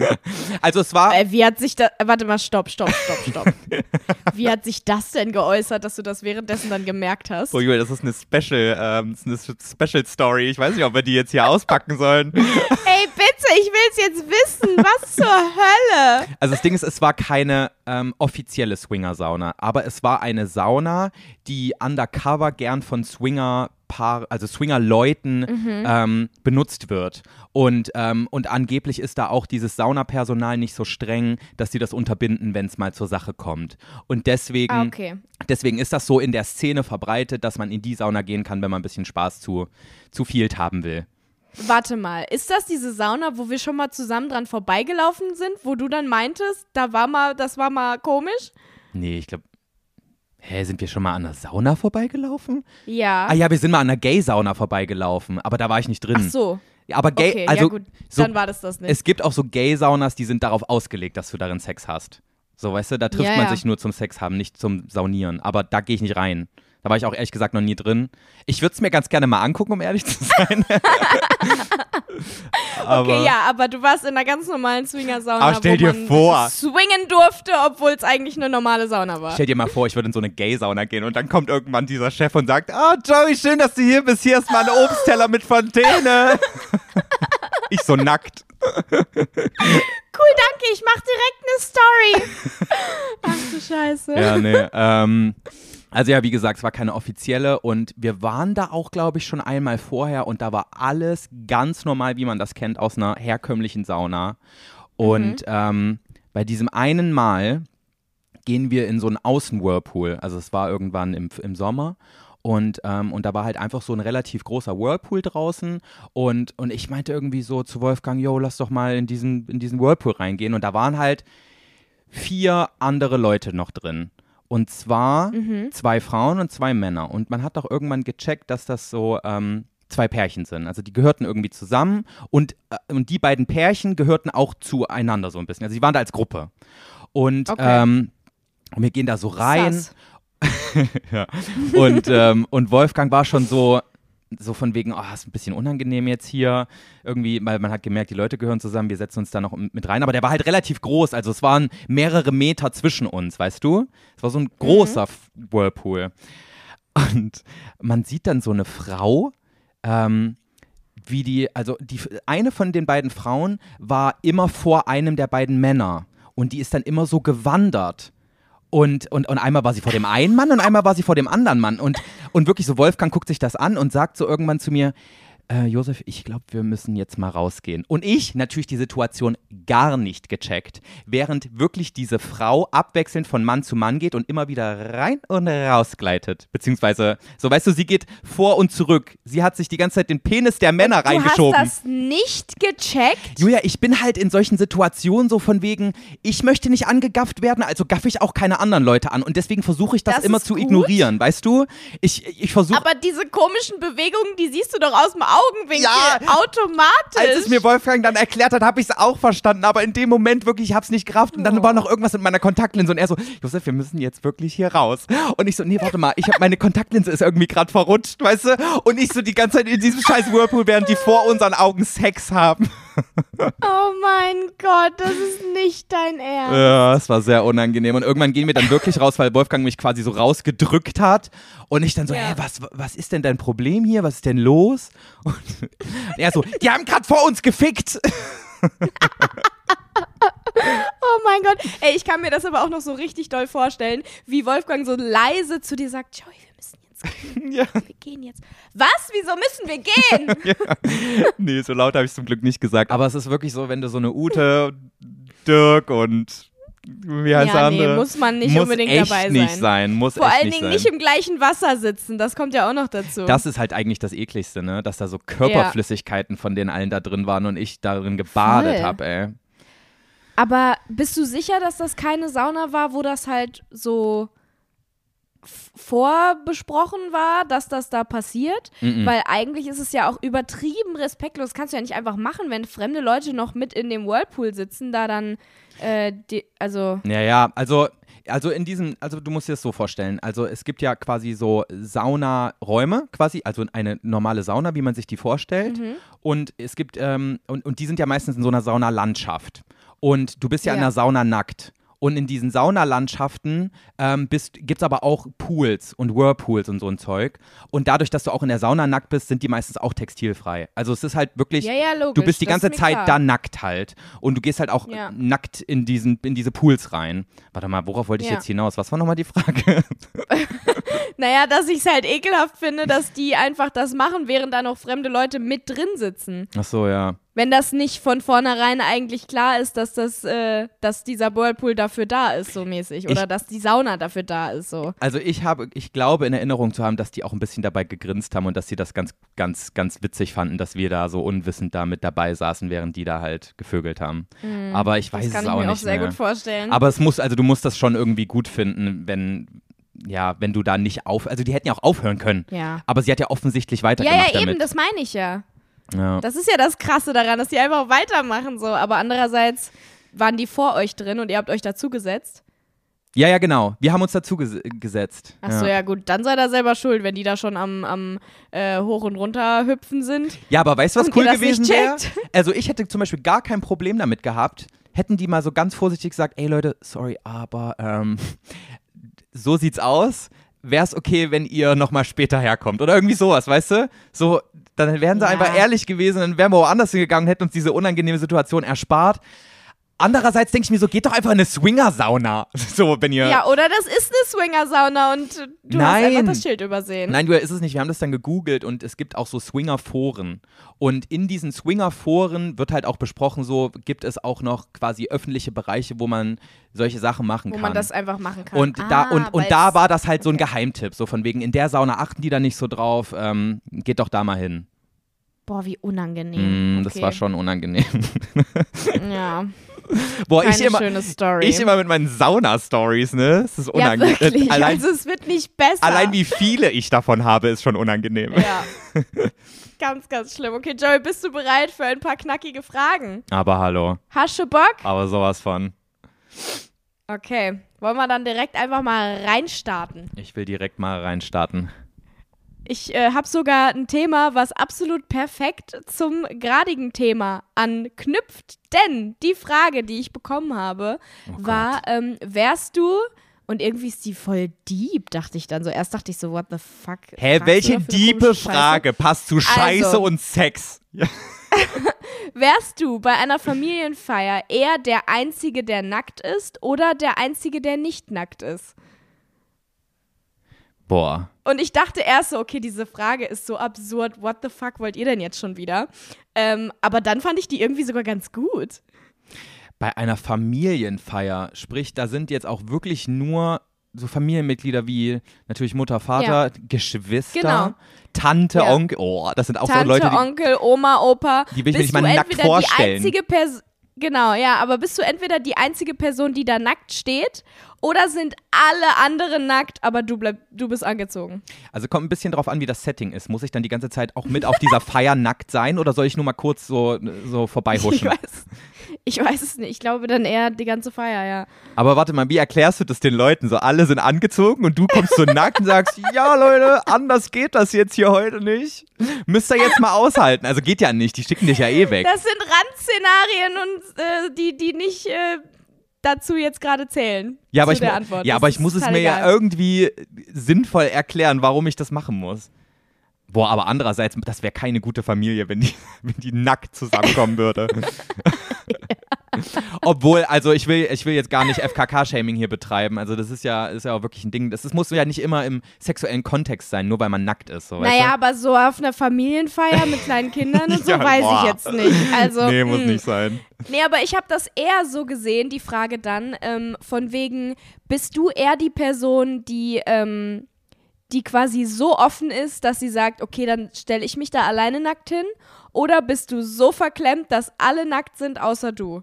also, es war. Äh, wie hat sich das. Warte mal, stopp, stopp, stopp, stopp. wie hat sich das denn geäußert, dass du das währenddessen dann gemerkt hast? Oh, Julia, das ist eine Special, ähm, das ist eine Special Story. Ich weiß nicht, ob wir die jetzt hier auspacken sollen. Ey, bitte, will's jetzt wissen. Was zur Hölle? Also das Ding ist, es war keine ähm, offizielle Swinger-Sauna, aber es war eine Sauna, die undercover gern von Swinger Swinger-Paar, also Swinger-Leuten Mhm. ähm, benutzt wird. Und, ähm, und angeblich ist da auch dieses Saunapersonal nicht so streng, dass sie das unterbinden, wenn es mal zur Sache kommt. Und deswegen, Ah, okay. deswegen ist das so in der Szene verbreitet, dass man in die Sauna gehen kann, wenn man ein bisschen Spaß zu, zu viel haben will. Warte mal, ist das diese Sauna, wo wir schon mal zusammen dran vorbeigelaufen sind, wo du dann meintest, da war mal, das war mal komisch? Nee, ich glaube. Hä, sind wir schon mal an der Sauna vorbeigelaufen? Ja. Ah ja, wir sind mal an der Gay-Sauna vorbeigelaufen, aber da war ich nicht drin. Ach so. Ja, Aber Gay, Okay, also ja gut, so, dann war das das nicht. es gibt auch so Gay-Saunas, die sind darauf ausgelegt, dass du darin Sex hast. So, weißt du, da trifft Ja, man ja. sich nur zum Sex haben, nicht zum Saunieren. Aber da gehe ich nicht rein. Da war ich auch ehrlich gesagt noch nie drin. Ich würde es mir ganz gerne mal angucken, um ehrlich zu sein. aber, okay, ja, aber du warst in einer ganz normalen Swinger-Sauna, Ah, stell wo dir man vor. swingen durfte, obwohl es eigentlich eine normale Sauna war. Stell dir mal vor, ich würde in so eine Gay-Sauna gehen und dann kommt irgendwann dieser Chef und sagt, ah, Joey, schön, dass du hier bist. Hier ist mal ein Obstteller mit Fontäne. ich so nackt. Cool, danke, ich mach direkt eine Story. Ach du Scheiße. Ja, nee. ähm, also ja, wie gesagt, es war keine offizielle und wir waren da auch, glaube ich, schon einmal vorher und da war alles ganz normal, wie man das kennt, aus einer herkömmlichen Sauna. Und ähm, bei diesem einen Mal gehen wir in so einen Außen-Whirlpool. Also es war irgendwann im, im Sommer. Und, ähm, und da war halt einfach so ein relativ großer Whirlpool draußen. Und, und ich meinte irgendwie so zu Wolfgang, yo, lass doch mal in diesen, in diesen Whirlpool reingehen. Und da waren halt vier andere Leute noch drin. Und zwar zwei Frauen und zwei Männer. Und man hat doch irgendwann gecheckt, dass das so ähm, zwei Pärchen sind. Also die gehörten irgendwie zusammen und, äh, und die beiden Pärchen gehörten auch zueinander so ein bisschen. Also die waren da als Gruppe. Und, Okay. ähm, und wir gehen da so rein. Sass. ja. Und, ähm, und Wolfgang war schon so, so von wegen, oh, ist ein bisschen unangenehm jetzt hier. Irgendwie, weil man hat gemerkt, die Leute gehören zusammen, wir setzen uns da noch mit rein. Aber der war halt relativ groß, also es waren mehrere Meter zwischen uns, weißt du? Es war so ein großer F- Whirlpool. Und man sieht dann so eine Frau, ähm, wie die, also die eine von den beiden Frauen war immer vor einem der beiden Männer und die ist dann immer so gewandert. Und, und, und einmal war sie vor dem einen Mann und einmal war sie vor dem anderen Mann. Und, und wirklich so, Wolfgang guckt sich das an und sagt so irgendwann zu mir, äh, Josef, ich glaube, wir müssen jetzt mal rausgehen. Und ich natürlich die Situation gar nicht gecheckt, während wirklich diese Frau abwechselnd von Mann zu Mann geht und immer wieder rein und raus gleitet. Beziehungsweise, so weißt du, sie geht vor und zurück. Sie hat sich die ganze Zeit den Penis der Männer Du reingeschoben. hast das nicht gecheckt? Julia, ich bin halt in solchen Situationen so von wegen, ich möchte nicht angegafft werden, also gaffe ich auch keine anderen Leute an. Und deswegen versuche ich das, Das immer zu gut. ignorieren, weißt du? Ich, ich versuche. Aber diese komischen Bewegungen, die siehst du doch aus dem Augenwinkel Ja. automatisch. Als es mir Wolfgang dann erklärt hat, habe ich es auch verstanden, aber in dem Moment wirklich, ich habe es nicht gerafft und dann Oh. war noch irgendwas mit meiner Kontaktlinse und er so, Josef, wir müssen jetzt wirklich hier raus. Und ich so, nee, warte mal, ich habe meine Kontaktlinse ist irgendwie gerade verrutscht, weißt du? Und ich so die ganze Zeit in diesem scheiß Whirlpool, während die vor unseren Augen Sex haben. oh mein Gott, das ist nicht dein Ernst. Ja, es war sehr unangenehm. Und irgendwann gehen wir dann wirklich raus, weil Wolfgang mich quasi so rausgedrückt hat. Und ich dann so, Ja. hä, was, was ist denn dein Problem hier? Was ist denn los? Und er so, die haben gerade vor uns gefickt. Oh mein Gott. Ey, ich kann mir das aber auch noch so richtig doll vorstellen, wie Wolfgang so leise zu dir sagt, Joey, wir müssen jetzt gehen. ja. Wir gehen jetzt. Was? Wieso müssen wir gehen? Nee, so laut habe ich zum Glück nicht gesagt. Aber es ist wirklich so, wenn du so eine Ute, Dirk und wie heißt der ja, nee, andere? muss man nicht muss unbedingt echt dabei sein. nicht sein. Muss Vor allen nicht Dingen sein. nicht im gleichen Wasser sitzen. Das kommt ja auch noch dazu. Das ist halt eigentlich das ekligste, ne? Dass da so Körperflüssigkeiten von denen allen da drin waren und ich darin gebadet habe, ey. Aber bist du sicher, dass das keine Sauna war, wo das halt so vorbesprochen war, dass das da passiert? Mhm. Weil eigentlich ist es ja auch übertrieben respektlos. Das kannst du ja nicht einfach machen, wenn fremde Leute noch mit in dem Whirlpool sitzen, da dann, äh, die, also, Ja, ja, also, also in diesem, also du musst dir das so vorstellen, also es gibt ja quasi so Saunaräume, quasi, also eine normale Sauna, wie man sich die vorstellt. Mhm. Und es gibt, ähm, und, und die sind ja meistens in so einer Saunalandschaft. Und du bist ja, in Ja. der Sauna nackt. Und in diesen Saunalandschaften ähm, gibt es aber auch Pools und Whirlpools und so ein Zeug. Und dadurch, dass du auch in der Sauna nackt bist, sind die meistens auch textilfrei. Also es ist halt wirklich, Ja, ja, logisch. du bist die ganze Zeit klar. da nackt halt. Und du gehst halt auch Ja. nackt in, diesen, in diese Pools rein. Warte mal, worauf wollte ich jetzt hinaus? Was war nochmal die Frage? Naja, dass ich es halt ekelhaft finde, dass die einfach das machen, während da noch fremde Leute mit drin sitzen. Ach so, ja. Wenn das nicht von vornherein eigentlich klar ist, dass das, äh, dass dieser Whirlpool dafür da ist, so mäßig. Oder Ich- dass die Sauna dafür da ist, so. Also ich habe, ich glaube in Erinnerung zu haben, dass die auch ein bisschen dabei gegrinst haben und dass sie das ganz, ganz, ganz witzig fanden, dass wir da so unwissend da mit dabei saßen, während die da halt gevögelt haben. Aber ich weiß Mhm. Das kann es ich auch mir nicht auch sehr mehr. gut vorstellen. Aber es muss, also du musst das schon irgendwie gut finden, wenn, ja, wenn du da nicht auf, also die hätten ja auch aufhören können. ja. Aber sie hat ja offensichtlich Ja, weitergemacht ja, eben, damit. das meine ich ja. Ja. Das ist ja das Krasse daran, dass die einfach weitermachen, so. Aber andererseits waren die vor euch drin und ihr habt euch dazugesetzt. ja, ja, genau. Wir haben uns dazu ges gesetzt. Achso, ja. gut, dann seid ihr selber schuld, wenn die da schon am, am äh, Hoch- und Runter hüpfen sind. Ja, aber weißt du, was Und cool gewesen wäre? Also ich hätte zum Beispiel gar kein Problem damit gehabt, hätten die mal so ganz vorsichtig gesagt, ey Leute, sorry, aber ähm, so sieht's aus. Wäre es okay, wenn ihr nochmal später herkommt oder irgendwie sowas, weißt du? So, dann wären sie Ja. einfach ehrlich gewesen, dann wären wir woanders hingegangen und hätten uns diese unangenehme Situation erspart. Andererseits denke ich mir so, geht doch einfach in eine Swinger-Sauna. So, wenn ihr. Ja, oder das ist eine Swinger-Sauna und du hast Nein. einfach das Schild übersehen. Nein, du ist es nicht. Wir haben das dann gegoogelt und es gibt auch so Swinger-Foren. Und in diesen Swinger-Foren wird halt auch besprochen, so gibt es auch noch quasi öffentliche Bereiche, wo man solche Sachen machen Wo kann. man das einfach machen kann. und ah, da, und, weil's- und da war das halt so ein Geheimtipp, so von wegen, in der Sauna achten die da nicht so drauf, ähm, geht doch da mal hin. Boah, wie unangenehm. Mm, okay. Das war schon unangenehm. Ja, Boah, keine ich immer, schöne Story. ich immer mit meinen Sauna-Stories, ne? Das ist ja, unangenehm. wirklich. Allein, also es wird nicht besser. allein wie viele ich davon habe, ist schon unangenehm. Ja. ganz, ganz schlimm. Okay, Joey, bist du bereit für ein paar knackige Fragen? Aber hallo, Hast du Bock? aber sowas von. Okay. Wollen wir dann direkt einfach mal reinstarten? Ich will direkt mal reinstarten. Ich äh, habe sogar ein Thema, was absolut perfekt zum gradigen Thema anknüpft. Denn die Frage, die ich bekommen habe, Oh war, ähm, wärst du, und irgendwie ist die voll deep, dachte ich dann so. Erst dachte ich so, what the fuck? Hä, welche diebe Scheiße? Frage passt zu Scheiße Also. und Sex? Wärst du bei einer Familienfeier eher der Einzige, der nackt ist oder der Einzige, der nicht nackt ist? Boah. Und ich dachte erst so, okay, diese Frage ist so absurd. What the fuck wollt ihr denn jetzt schon wieder? Ähm, aber dann fand ich die irgendwie sogar ganz gut. Bei einer Familienfeier, sprich, da sind jetzt auch wirklich nur so Familienmitglieder wie natürlich Mutter, Vater, Geschwister, Genau. Tante, Ja. Onkel. Oh, das sind auch Tante, so Leute, die. Onkel, Oma, Opa. Die will ich mir nicht mal nackt vorstellen. Die einzige Person. Genau, ja, aber bist du entweder die einzige Person, die da nackt steht, oder sind alle anderen nackt, aber du bleib, du bist angezogen? Also kommt ein bisschen drauf an, wie das Setting ist. Muss ich dann die ganze Zeit auch mit auf dieser Feier nackt sein oder soll ich nur mal kurz so, so Ich vorbeihuschen? weiß, ich weiß es nicht. Ich glaube dann eher die ganze Feier, ja. Aber warte mal, wie erklärst du das den Leuten? So, alle sind angezogen und du kommst so nackt und sagst, ja Leute, anders geht das jetzt hier heute nicht. Müsst ihr jetzt mal aushalten. Also geht ja nicht, die schicken dich ja eh weg. Das sind Randszenarien und äh, die, die nicht äh, dazu jetzt gerade zählen. Ja, aber, zu ich, Antwort. ja, Das aber ich muss es mir ja egal. irgendwie sinnvoll erklären, warum ich das machen muss. Boah, aber andererseits, das wäre keine gute Familie, wenn die, wenn die nackt zusammenkommen würde. Obwohl, also ich will, ich will jetzt gar nicht FKK-Shaming hier betreiben. Also das ist ja, ist ja auch wirklich ein Ding. Das, das muss ja nicht immer im sexuellen Kontext sein, nur weil man nackt ist. So, weißt Naja, du? aber so auf einer Familienfeier mit kleinen Kindern und so Ja, weiß boah. ich jetzt nicht. Also, nee, muss mh. nicht sein. Nee, aber ich habe das eher so gesehen, die Frage dann, ähm, von wegen, bist du eher die Person, die, ähm, die quasi so offen ist, dass sie sagt, okay, dann stelle ich mich da alleine nackt hin? Oder bist du so verklemmt, dass alle nackt sind, außer du?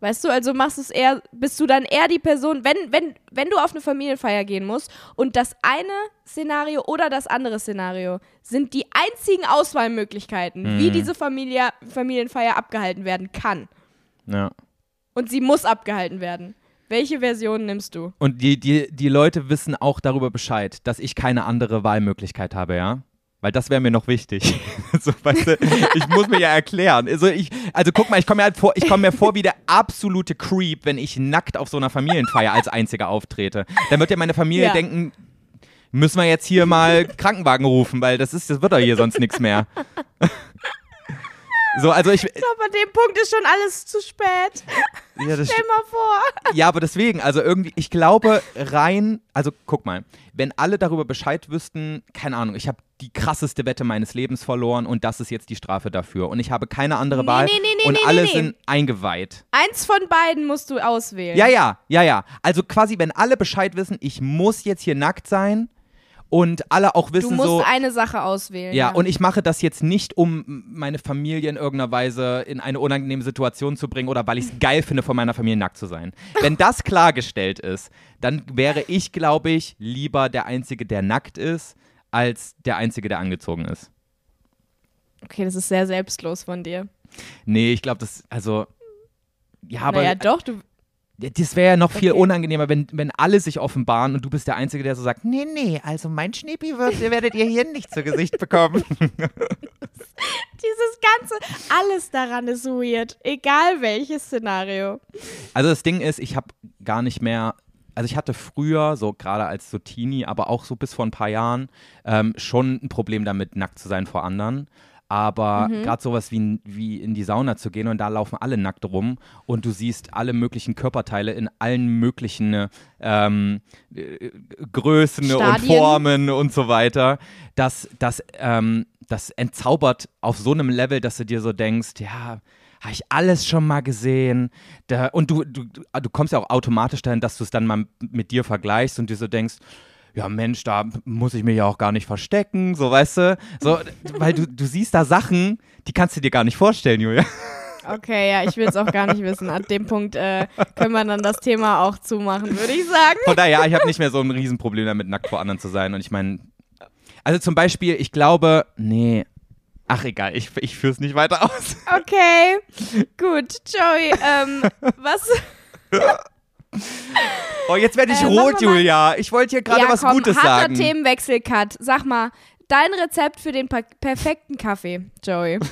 Weißt du, also machst du es eher, bist du dann eher die Person, wenn, wenn, wenn du auf eine Familienfeier gehen musst und das eine Szenario oder das andere Szenario sind die einzigen Auswahlmöglichkeiten, wie diese Familie, Familienfeier abgehalten werden kann. Ja. Und sie muss abgehalten werden. Welche Version nimmst du? Und die, die, die Leute wissen auch darüber Bescheid, dass ich keine andere Wahlmöglichkeit habe, ja? Weil das wäre mir noch wichtig. so, weißt du, ich muss mir ja erklären. Also, ich, also guck mal, ich komme mir, halt vor, ich komm mir vor wie der absolute Creep, wenn ich nackt auf so einer Familienfeier als Einziger auftrete. Dann wird ja meine Familie Ja. denken, müssen wir jetzt hier mal Krankenwagen rufen, weil das ist, das wird doch hier sonst nichts mehr. so, also ich, Ich glaube, an dem Punkt ist schon alles zu spät. ja, Stell mal vor. ja, aber deswegen, also irgendwie, ich glaube rein, also guck mal, wenn alle darüber Bescheid wüssten, keine Ahnung, ich habe die krasseste Wette meines Lebens verloren und das ist jetzt die Strafe dafür und ich habe keine andere Nee, Wahl nee, nee, nee, und alle sind eingeweiht. Eins von beiden musst du auswählen. Ja, ja, ja, ja. Also quasi, wenn alle Bescheid wissen, ich muss jetzt hier nackt sein und alle auch Du wissen musst so, eine Sache auswählen. ja, und ich mache das jetzt nicht, um meine Familie in irgendeiner Weise in eine unangenehme Situation zu bringen oder weil ich es geil finde, von meiner Familie nackt zu sein. Wenn das klargestellt ist, dann wäre ich, glaube ich, lieber der Einzige, der nackt ist, als der Einzige, der angezogen ist. Okay, das ist sehr selbstlos von dir. Nee, ich glaube, das, also, ja, aber naja, doch, du. Ja, Das wäre ja noch viel Okay. unangenehmer, wenn, wenn alle sich offenbaren und du bist der Einzige, der so sagt, nee, nee, also mein Schnippi wird, werdet ihr hier nicht zu Gesicht bekommen. Dieses ganze, alles daran ist weird. Egal welches Szenario. Also das Ding ist, ich habe gar nicht mehr, also ich hatte früher, so gerade als so Teenie, aber auch so bis vor ein paar Jahren, ähm, schon ein Problem damit, nackt zu sein vor anderen. Aber Mhm. gerade sowas wie, wie in die Sauna zu gehen und da laufen alle nackt rum und du siehst alle möglichen Körperteile in allen möglichen ähm, äh, Größen und Stadien. Formen und so weiter. Das, das, ähm, das entzaubert auf so einem Level, dass du dir so denkst, ja, habe ich alles schon mal gesehen. Da, und du, du, du du kommst ja auch automatisch dahin, dass du es dann mal mit dir vergleichst und dir so denkst, ja Mensch, da muss ich mich ja auch gar nicht verstecken, so weißt du. So, weil du, du siehst da Sachen, die kannst du dir gar nicht vorstellen, Julia. Okay, ja, ich will es auch gar nicht wissen. An dem Punkt äh, können wir dann das Thema auch zumachen, würde ich sagen. Von daher, ja, ich habe nicht mehr so ein Riesenproblem damit, nackt vor anderen zu sein. Und ich meine, also zum Beispiel, ich glaube, nee, ach egal, ich, ich führe es nicht weiter aus. Okay, gut. Joey, ähm, was? Oh, jetzt werde ich Äh, rot, Julia. Ich wollte hier gerade ja, was komm, Gutes harter sagen. Themenwechsel-Cut. Sag mal, dein Rezept für den per perfekten Kaffee, Joey.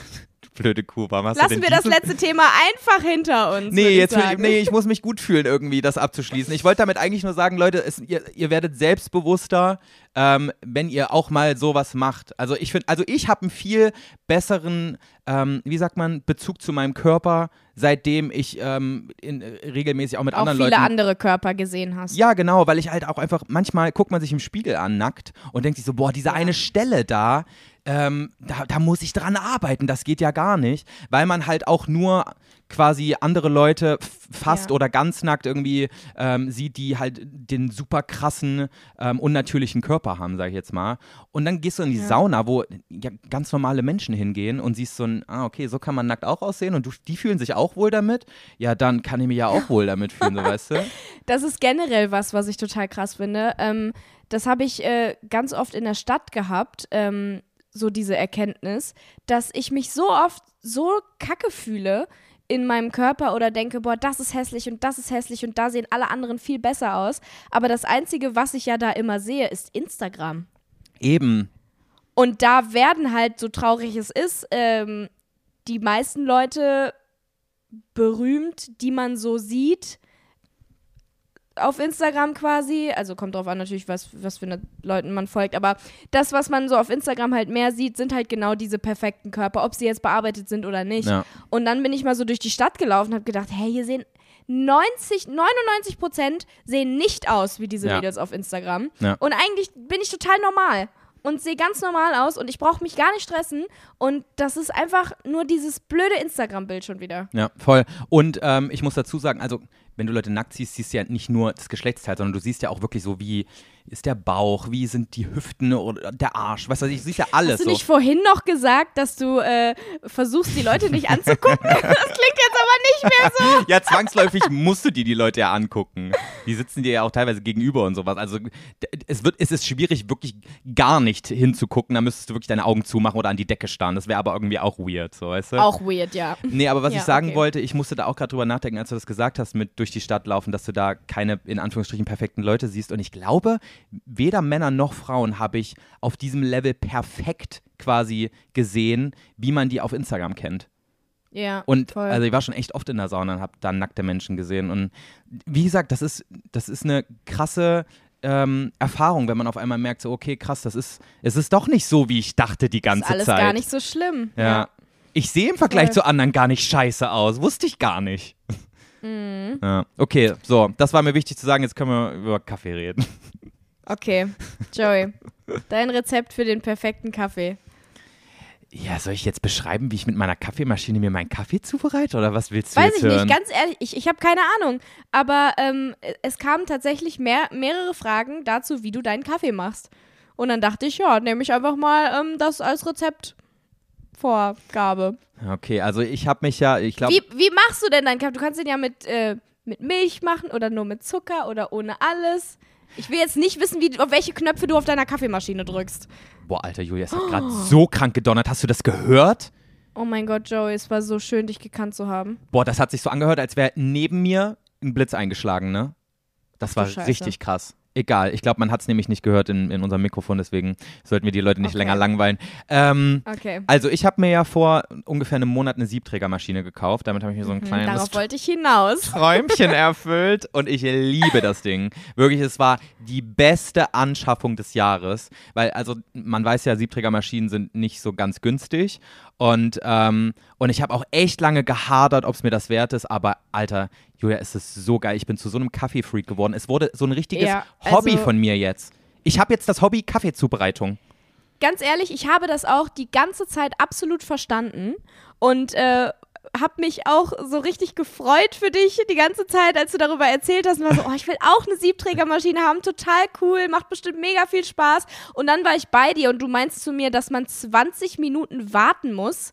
Blöde Kuh, warum hast du Lassen denn wir das letzte Thema einfach hinter uns. Nee, ich jetzt ich, nee, ich muss mich gut fühlen, irgendwie das abzuschließen. Ich wollte damit eigentlich nur sagen, Leute, es, ihr, ihr werdet selbstbewusster, ähm, wenn ihr auch mal sowas macht. Also ich finde, also ich habe einen viel besseren, ähm, wie sagt man, Bezug zu meinem Körper, seitdem ich ähm, in, äh, regelmäßig auch mit auch anderen viele Leuten andere Körper gesehen hast. ja, genau, weil ich halt auch einfach, manchmal guckt man sich im Spiegel an, nackt, und denkt sich so, boah, diese eine Stelle da, ähm, da, da muss ich dran arbeiten, das geht ja gar nicht, weil man halt auch nur quasi andere Leute fast Ja. oder ganz nackt irgendwie ähm, sieht, die halt den super krassen, ähm, unnatürlichen Körper haben, sag ich jetzt mal. Und dann gehst du in die Ja. Sauna, wo ja ganz normale Menschen hingehen und siehst so ein, ah, okay, so kann man nackt auch aussehen und du, die fühlen sich auch wohl damit. Ja, dann kann ich mich ja auch wohl damit fühlen, so weißt du. Das ist generell was, was ich total krass finde. Ähm, das habe ich äh, ganz oft in der Stadt gehabt, ähm, so diese Erkenntnis, dass ich mich so oft so kacke fühle in meinem Körper oder denke, boah, das ist hässlich und das ist hässlich und da sehen alle anderen viel besser aus. Aber das Einzige, was ich ja da immer sehe, ist Instagram. Eben. Und da werden halt, so traurig es ist, ähm, die meisten Leute berühmt, die man so sieht auf Instagram quasi. Also kommt drauf an natürlich, was, was für eine Leuten man folgt. Aber das, was man so auf Instagram halt mehr sieht, sind halt genau diese perfekten Körper, ob sie jetzt bearbeitet sind oder nicht. Ja. Und dann bin ich mal so durch die Stadt gelaufen und habe gedacht, hey, hier sehen 90, 99 Prozent sehen nicht aus wie diese Ja. Mädels auf Instagram. Ja. Und eigentlich bin ich total normal und sehe ganz normal aus und ich brauche mich gar nicht stressen. Und das ist einfach nur dieses blöde Instagram-Bild schon wieder. Ja, voll. Und ähm, ich muss dazu sagen, also wenn du Leute nackt siehst, siehst du ja nicht nur das Geschlechtsteil, sondern du siehst ja auch wirklich so, wie ist der Bauch, wie sind die Hüften oder der Arsch, weißt du, du siehst ja alles Hast du so. nicht vorhin noch gesagt, dass du äh, versuchst, die Leute nicht anzugucken? das klingt jetzt aber nicht mehr so. Ja, zwangsläufig musst du dir die Leute ja angucken. Die sitzen dir ja auch teilweise gegenüber und sowas. Also es wird, es ist schwierig, wirklich gar nicht hinzugucken. Da müsstest du wirklich deine Augen zumachen oder an die Decke starren. Das wäre aber irgendwie auch weird, so weißt du? Auch weird, ja. Nee, aber was Ja, ich sagen okay. wollte, ich musste da auch gerade drüber nachdenken, als du das gesagt hast, mit durch die Stadt laufen, dass du da keine in Anführungsstrichen perfekten Leute siehst. Und ich glaube, weder Männer noch Frauen habe ich auf diesem Level perfekt quasi gesehen, wie man die auf Instagram kennt. Ja. Und voll. also ich war schon echt oft in der Sauna und habe da nackte Menschen gesehen. Und wie gesagt, das ist, das ist eine krasse ähm, Erfahrung, wenn man auf einmal merkt, so, okay, krass, das ist, es ist doch nicht so, wie ich dachte die ganze ist alles Zeit. gar nicht so schlimm. Ja. Ich sehe im Vergleich Voll. zu anderen gar nicht scheiße aus. Wusste ich gar nicht. Mhm. Ja. Okay, so, das war mir wichtig zu sagen. Jetzt können wir über Kaffee reden. Okay, Joey, dein Rezept für den perfekten Kaffee. Ja, soll ich jetzt beschreiben, wie ich mit meiner Kaffeemaschine mir meinen Kaffee zubereite? Oder was willst du Weiß ich hören? nicht, ganz ehrlich, ich, ich habe keine Ahnung. Aber ähm, es kamen tatsächlich mehr, mehrere Fragen dazu, wie du deinen Kaffee machst. Und dann dachte ich, ja, nehme ich einfach mal ähm, das als Rezeptvorgabe. Okay, also ich habe mich ja, ich glaube, Wie, wie machst du denn deinen Kaffee? Du kannst den ja mit, äh, mit Milch machen oder nur mit Zucker oder ohne alles. Ich will jetzt nicht wissen, wie, auf welche Knöpfe du auf deiner Kaffeemaschine drückst. boah, Alter, Julia, es hat gerade so krank gedonnert. Hast du das gehört? Oh mein Gott, Joey, es war so schön, dich gekannt zu haben. Boah, das hat sich so angehört, als wäre neben mir ein Blitz eingeschlagen, ne? Das Ach war richtig krass. Egal, ich glaube, man hat es nämlich nicht gehört in, in unserem Mikrofon, deswegen sollten wir die Leute nicht Okay. länger langweilen. Ähm, Okay. also ich habe mir ja vor ungefähr einem Monat eine Siebträgermaschine gekauft. Damit habe ich mir so ein Hm, kleines darauf wollte ich hinaus. Träumchen erfüllt und ich liebe das Ding. Wirklich, es war die beste Anschaffung des Jahres, weil also man weiß ja, Siebträgermaschinen sind nicht so ganz günstig und ähm, und ich habe auch echt lange gehadert, ob es mir das wert ist, aber Alter, Julia, es ist so geil. Ich bin zu so einem Kaffeefreak geworden. Es wurde so ein richtiges Ja, Hobby also- von mir jetzt. Ich habe jetzt das Hobby Kaffeezubereitung. Ganz ehrlich, ich habe das auch die ganze Zeit absolut verstanden und äh, habe mich auch so richtig gefreut für dich die ganze Zeit, als du darüber erzählt hast. Und war so, oh, ich will auch eine Siebträgermaschine haben, total cool, macht bestimmt mega viel Spaß. Und dann war ich bei dir und du meinst zu mir, dass man 20 Minuten warten muss,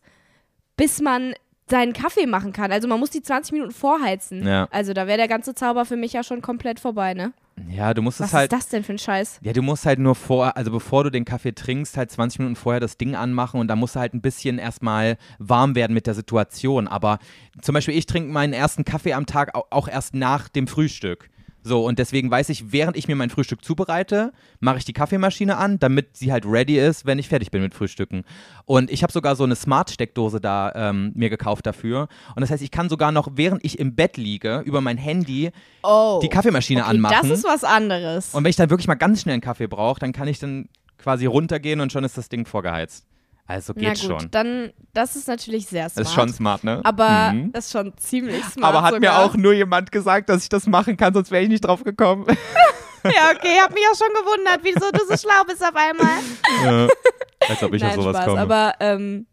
bis man seinen Kaffee machen kann. Also man muss die 20 Minuten vorheizen. Ja. Also da wäre der ganze Zauber für mich ja schon komplett vorbei, ne? Ja, du musst Was es halt ist das denn für ein Scheiß? Ja, du musst halt nur vor, also bevor du den Kaffee trinkst, halt 20 Minuten vorher das Ding anmachen und da musst du halt ein bisschen erstmal warm werden mit der Situation. Aber zum Beispiel, ich trinke meinen ersten Kaffee am Tag au- auch erst nach dem Frühstück. So, und deswegen weiß ich, während ich mir mein Frühstück zubereite, mache ich die Kaffeemaschine an, damit sie halt ready ist, wenn ich fertig bin mit Frühstücken. Und ich habe sogar so eine Smart-Steckdose da ähm, mir gekauft dafür. Und das heißt, ich kann sogar noch, während ich im Bett liege, über mein Handy Oh. die Kaffeemaschine okay, anmachen. Das ist was anderes. Und wenn ich dann wirklich mal ganz schnell einen Kaffee brauche, dann kann ich dann quasi runtergehen und schon ist das Ding vorgeheizt. Also Na geht gut, schon. dann, das ist natürlich sehr smart. Das ist schon smart, ne? Aber Mhm. das ist schon ziemlich smart. Aber hat sogar. mir auch nur jemand gesagt, dass ich das machen kann, sonst wäre ich nicht drauf gekommen. Ja, okay, hab mich auch schon gewundert, wieso du so schlau bist auf einmal. ja. Als ob ich Nein, auf sowas Spaß. komme. Aber, ähm,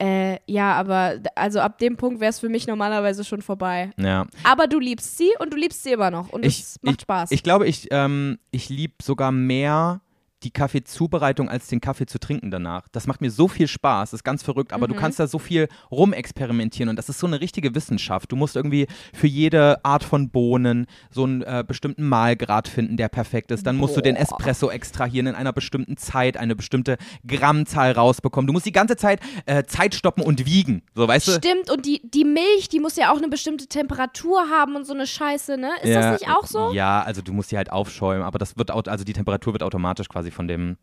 äh, ja, aber, also ab dem Punkt wäre es für mich normalerweise schon vorbei. ja. Aber du liebst sie und du liebst sie immer noch. Und Ich- es macht Spaß. Ich glaube, ich, ähm, ich liebe sogar mehr die Kaffeezubereitung als den Kaffee zu trinken danach. Das macht mir so viel Spaß, das ist ganz verrückt, aber du kannst da so viel rumexperimentieren und das ist so eine richtige Wissenschaft. Du musst irgendwie für jede Art von Bohnen so einen äh, bestimmten Mahlgrad finden, der perfekt ist. Dann musst du den Boah. Espresso extrahieren in einer bestimmten Zeit, eine bestimmte Grammzahl rausbekommen. Du musst die ganze Zeit äh, Zeit stoppen und wiegen. So, weißt du? Stimmt, und die, die Milch, die muss ja auch eine bestimmte Temperatur haben und so eine Scheiße, ne? Ist das nicht auch so? Ja, also du musst sie halt aufschäumen, aber das wird, also die Temperatur wird automatisch quasi von dem.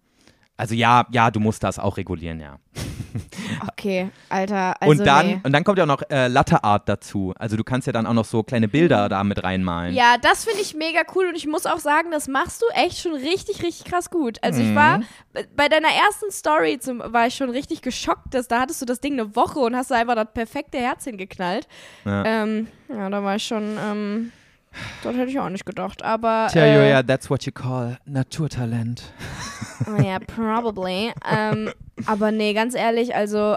Also ja, ja, du musst das auch regulieren, ja. Okay, Alter, also und dann nee. und dann kommt ja auch noch äh, Latte Art dazu. Also du kannst ja dann auch noch so kleine Bilder da mit reinmalen. Ja, das finde ich mega cool und ich muss auch sagen, das machst du echt schon richtig, richtig krass gut. Also ich war bei- bei deiner ersten Story zum, war ich schon richtig geschockt, dass da hattest du das Ding eine Woche und hast da einfach das perfekte Herz hingeknallt. Ja. Ähm, ja, da war ich schon, ähm, das hätte ich auch nicht gedacht. Aber Tja, äh, Julia, that's what you call Naturtalent. Oh ja, probably. ähm, aber nee, ganz ehrlich, also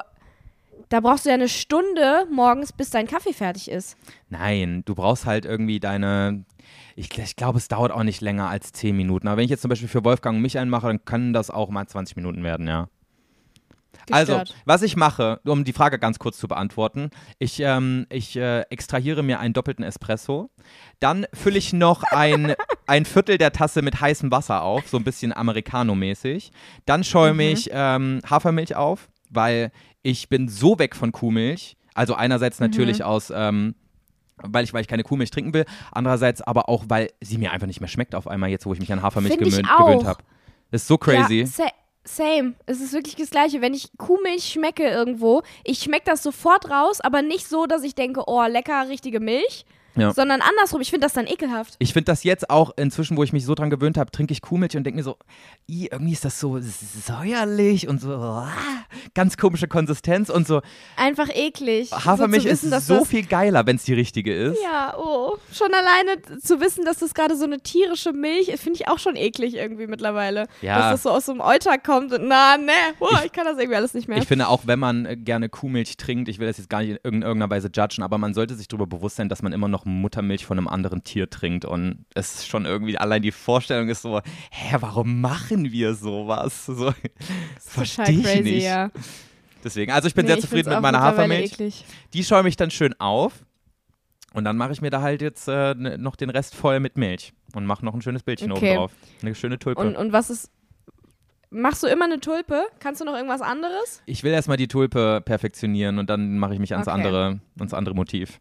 da brauchst du ja eine Stunde morgens, bis dein Kaffee fertig ist. Nein, du brauchst halt irgendwie deine. Ich, ich glaube, es dauert auch nicht länger als 10 Minuten. Aber wenn ich jetzt zum Beispiel für Wolfgang und mich einen mache, dann können das auch mal 20 Minuten werden, ja. Also, Gestört. was ich mache, um die Frage ganz kurz zu beantworten, ich, ähm, ich äh, extrahiere mir einen doppelten Espresso, dann fülle ich noch ein, ein Viertel der Tasse mit heißem Wasser auf, so ein bisschen Americano-mäßig, dann schäume ich ähm, Hafermilch auf, weil ich bin so weg von Kuhmilch, also einerseits natürlich aus, ähm, weil ich, weil ich keine Kuhmilch trinken will. Andererseits aber auch, weil sie mir einfach nicht mehr schmeckt auf einmal jetzt, wo ich mich an Hafermilch gewöhnt, habe. Das ist so crazy. Ja, same. Es ist wirklich das Gleiche. Wenn ich Kuhmilch schmecke irgendwo, ich schmecke das sofort raus, aber nicht so, dass ich denke, oh, lecker, richtige Milch. Ja. Sondern andersrum, ich finde das dann ekelhaft. Ich finde das jetzt auch inzwischen, wo ich mich so dran gewöhnt habe, trinke ich Kuhmilch und denke mir so, "Ih, irgendwie ist das so säuerlich und so ah, ganz komische Konsistenz und so. Einfach eklig. Hafermilch so wissen, ist so viel geiler, wenn es die richtige ist. Ja, oh. Schon alleine zu wissen, dass das gerade so eine tierische Milch ist, finde ich auch schon eklig irgendwie mittlerweile. Ja. Dass das so aus so einem Euter kommt und na, ne, oh, ich, kann das irgendwie alles nicht mehr. Ich finde auch, wenn man äh, gerne Kuhmilch trinkt, ich will das jetzt gar nicht in irgendeiner Weise judgen, aber man sollte sich darüber bewusst sein, dass man immer noch Muttermilch von einem anderen Tier trinkt. Und es ist schon irgendwie, allein die Vorstellung ist so, hä, warum machen wir sowas? So, verstehe ich crazy, nicht. ja. Deswegen, also ich bin Nee, sehr ich zufrieden mit meiner Hafermilch. Eklig. Die schäume ich dann schön auf. Und dann mache ich mir da halt jetzt äh, ne- noch den Rest voll mit Milch und mache noch ein schönes Bildchen Okay. oben drauf. Eine schöne Tulpe. Und, und was ist. Machst du immer eine Tulpe? Kannst du noch irgendwas anderes? ich will erstmal die Tulpe perfektionieren und dann mache ich mich ans, Okay. andere, ans andere Motiv.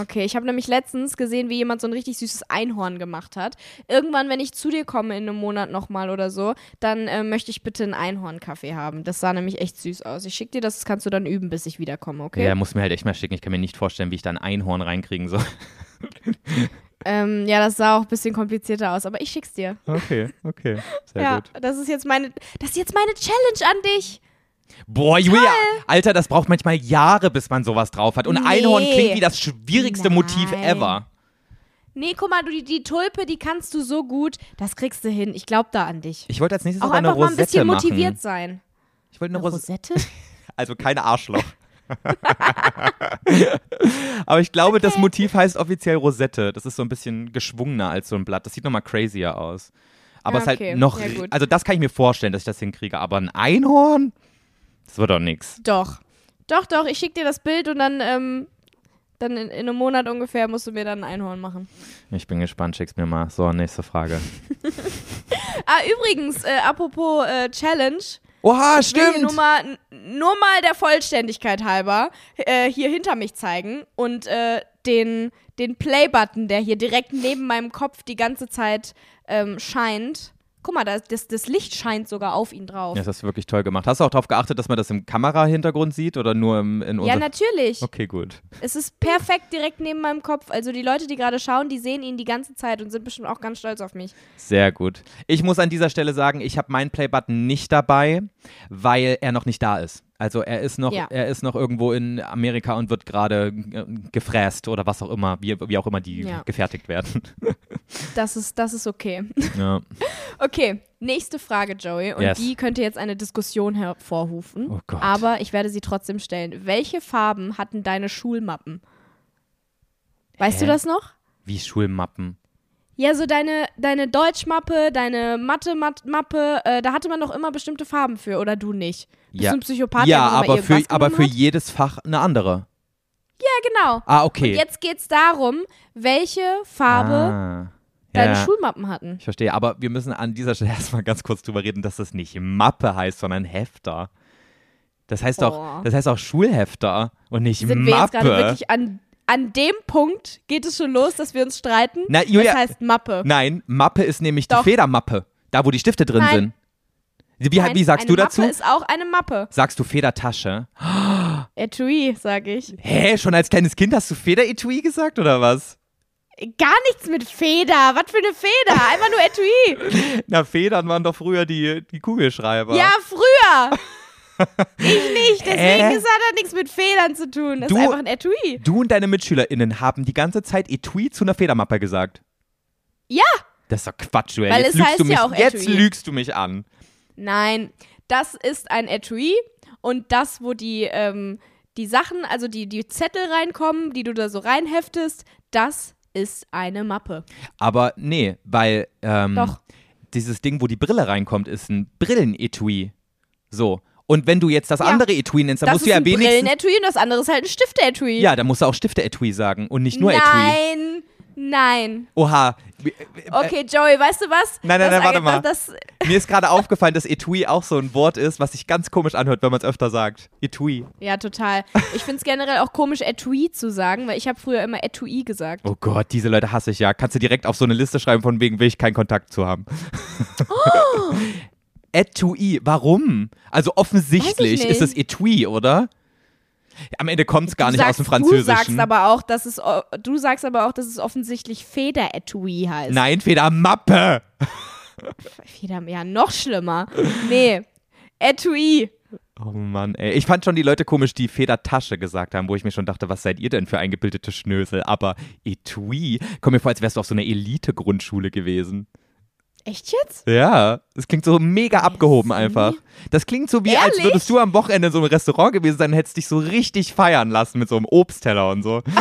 Okay, ich habe nämlich letztens gesehen, wie jemand so ein richtig süßes Einhorn gemacht hat. Irgendwann, wenn ich zu dir komme in einem Monat nochmal oder so, dann äh, möchte ich bitte einen Einhornkaffee haben. Das sah nämlich echt süß aus. Ich schicke dir das, das kannst du dann üben, bis ich wiederkomme, okay? Ja, muss mir halt echt mal schicken. Ich kann mir nicht vorstellen, wie ich da ein Einhorn reinkriegen soll. Ähm, ja, das sah auch ein bisschen komplizierter aus, aber ich schick's dir. Okay, okay. Sehr ja, gut. das ist jetzt meine, das ist jetzt meine Challenge an dich. Boah, Julia, Alter, das braucht manchmal Jahre, bis man sowas drauf hat. Und Nee. Einhorn klingt wie das schwierigste Motiv Nein. ever. Nee, guck mal, du, die, die Tulpe, die kannst du so gut, das kriegst du hin. Ich glaube da an dich. Ich wollte als nächstes Auch aber eine einfach mal ein Rosette bisschen machen. motiviert sein. Ich wollte eine Eine Rosette. Rosette? Also kein Arschloch. Aber ich glaube, das Motiv heißt offiziell Rosette. Das ist so ein bisschen geschwungener als so ein Blatt. Das sieht nochmal crazier aus. Aber Ja, es ist okay. halt noch. Ja, also, das kann ich mir vorstellen, dass ich das hinkriege. Aber ein Einhorn? Das wird doch nix. Doch. Doch, doch, ich schick dir das Bild und dann, ähm, dann in, in einem Monat ungefähr musst du mir dann ein Einhorn machen. Ich bin gespannt, schick's mir mal. So, nächste Frage. Ah, übrigens, äh, apropos äh, Challenge. Oha, hier nur mal, nur mal der Vollständigkeit halber äh, hier hinter mich zeigen und äh, den, den Play-Button, der hier direkt neben meinem Kopf die ganze Zeit ähm, scheint. Guck mal, das, das, das Licht scheint sogar auf ihn drauf. Ja, das hast du wirklich toll gemacht. Hast du auch darauf geachtet, dass man das im Kamerahintergrund sieht oder nur im, in Ja, natürlich. Okay, gut. Es ist perfekt direkt neben meinem Kopf. Also die Leute, die gerade schauen, die sehen ihn die ganze Zeit und sind bestimmt auch ganz stolz auf mich. Sehr gut. Ich muss an dieser Stelle sagen, ich habe meinen Playbutton nicht dabei, weil er noch nicht da ist. Also er ist noch, Ja. er ist noch irgendwo in Amerika und wird gerade äh, gefräst oder was auch immer, wie, wie auch immer die Ja. gefertigt werden. Das ist, das ist okay. ja. Okay, nächste Frage, Joey. Und Yes. die könnte jetzt eine Diskussion hervorrufen. Oh Gott. Aber ich werde sie trotzdem stellen. Welche Farben hatten deine Schulmappen? Weißt Hä? du das noch? Wie Schulmappen. Ja, so deine, deine Deutschmappe, deine Mathe-Mappe, äh, da hatte man doch immer bestimmte Farben für, oder du nicht? Bist Ja. du ein Psychopath, ja, aber für, aber für hat? jedes Fach eine andere. Ja, genau. Ah, okay. Und jetzt geht's darum, welche Farbe ah. deine ja. Schulmappen hatten. Ich verstehe, aber wir müssen an dieser Stelle erstmal ganz kurz drüber reden, dass das nicht Mappe heißt, sondern Hefter. Das heißt Oh. auch, das heißt auch Schulhefter und nicht Sind wir jetzt Mappe. gerade wirklich an, an dem Punkt, geht es schon los, dass wir uns streiten? Na, Julia- das heißt Mappe. Nein, Mappe ist nämlich Doch. die Federmappe. Da, wo die Stifte drin Nein. sind. Wie, Nein, wie sagst du dazu? Mappe ist auch eine Mappe. Sagst du Federtasche? Etui, sag ich. Hä, schon als kleines Kind hast du Federetui gesagt oder was? Gar nichts mit Feder. Was für eine Feder? Einfach nur Etui. Na, Federn waren doch früher die, die Kugelschreiber. Ja, früher. Ich nicht. Deswegen ist- hat das nichts mit Federn zu tun. Das Du- ist einfach ein Etui. Du und deine MitschülerInnen haben die ganze Zeit Etui zu einer Federmappe gesagt. Ja. Das ist doch Quatsch, ey. Weil jetzt es lügst heißt du mich, ja auch Jetzt Etui. lügst du mich an. Nein, das ist ein Etui. Und das, wo die, ähm, die Sachen, also die, die Zettel reinkommen, die du da so reinheftest, das ist eine Mappe. Aber nee, weil ähm, dieses Ding, wo die Brille reinkommt, ist ein Brillenetui. So. Und wenn du jetzt das Ja. andere Etui nennst, dann das musst ist du ja ein wenigstens. Brillenetui und das andere ist halt ein Stifte-Etui. Ja, dann musst du auch Stifte-Etui sagen und nicht nur Etui. Nein. Nein. Oha. Okay, Joey, weißt du was? Nein, nein, das, nein, warte mal. Das, Mir ist gerade aufgefallen, dass Etui auch so ein Wort ist, was sich ganz komisch anhört, wenn man es öfter sagt. Etui. ja, total. Ich finde es generell auch komisch, Etui zu sagen, weil ich habe früher immer Etui gesagt. Oh Gott, diese Leute hasse ich ja. Kannst du direkt auf so eine Liste schreiben, von wegen will ich keinen Kontakt zu haben. Oh. Etui, warum? Also offensichtlich ist es Etui, oder? Am Ende kommt es gar Du nicht aus sagst- dem Französischen. Du sagst aber auch, dass es, du sagst aber auch, dass es offensichtlich Federetui heißt. Nein, Federmappe. Feder, ja, noch schlimmer. Nee, Etui. Oh Mann, ey. Ich fand schon die Leute komisch, die Federtasche gesagt haben, wo ich mir schon dachte, was seid ihr denn für eingebildete Schnösel? Aber Etui, komm mir vor, als wärst du auf so einer Elite-Grundschule gewesen. Echt jetzt? Ja, das klingt so mega abgehoben einfach. Das klingt so wie, als Ehrlich? würdest du am Wochenende in so einem Restaurant gewesen sein und hättest dich so richtig feiern lassen mit so einem Obstteller und so.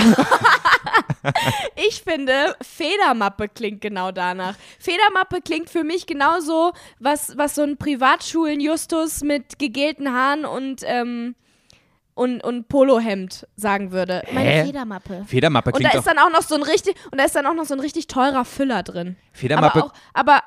Ich finde, Federmappe klingt genau danach. Federmappe klingt für mich genauso, was, was so ein Privatschulen-Justus mit gegelten Haaren und, ähm, und, und Polohemd sagen würde. Meine Hä? Federmappe. Federmappe Und da klingt ist dann auch noch so ein richtig, und da ist dann auch noch so ein richtig teurer Füller drin. Federmappe. Aber auch, aber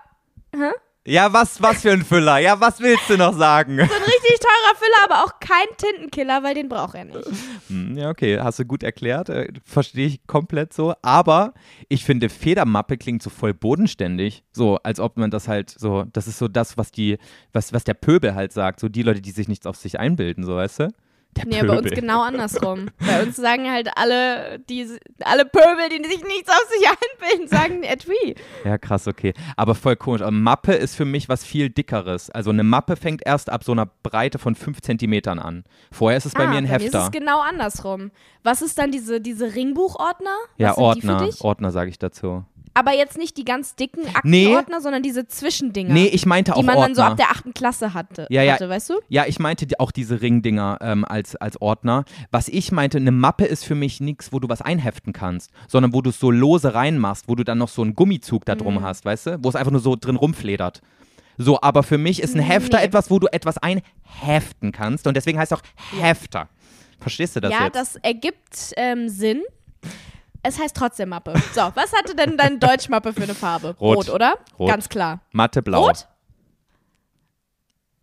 ja, was, was für ein Füller? Ja, was willst du noch sagen? so ein richtig teurer Füller, aber auch kein Tintenkiller, weil den braucht er nicht. Hm, Ja, okay, hast du gut erklärt. Äh, Verstehe ich komplett so. Aber ich finde, Federmappe klingt so voll bodenständig. So, als ob man das halt so, das ist so das, was die, was, was der Pöbel halt sagt. So die Leute, die sich nichts auf sich einbilden, so weißt du? Der Nee, Pöbel. bei uns genau andersrum. bei uns sagen halt alle, die, alle Pöbel, die sich nichts auf sich einbilden, sagen Etui. Ja, krass, okay. Aber voll komisch. Aber Mappe ist für mich was viel dickeres. Also eine Mappe fängt erst ab so einer Breite von 5 Zentimetern an. Vorher ist es bei ah, mir ein bei mir ist Hefter. es genau andersrum. Was ist dann diese, diese Ringbuchordner? ja, Was sind Ordner. Ordner sage ich dazu. Aber jetzt nicht die ganz dicken Nee. Aktenordner, sondern diese Zwischendinger. Nee, ich meinte auch die man Ordner. dann so ab der achten Klasse hatte, Ja, ja. hatte weißt du? Ja, ich meinte auch diese Ringdinger ähm, als, als Ordner. Was ich meinte, eine Mappe ist für mich nichts, wo du was einheften kannst, sondern wo du es so lose reinmachst, wo du dann noch so einen Gummizug da Mhm. drum hast, weißt du? Wo es einfach nur so drin rumfledert. So, aber für mich ist ein Hefter Nee. etwas, wo du etwas einheften kannst und deswegen heißt es auch Hefter. Verstehst du das ja, jetzt? das ergibt ähm, Sinn. Es heißt trotzdem Mappe. So, was hatte denn deine Deutschmappe für eine Farbe? Rot. oder? Rot. Ganz klar. Mathe blau. Rot?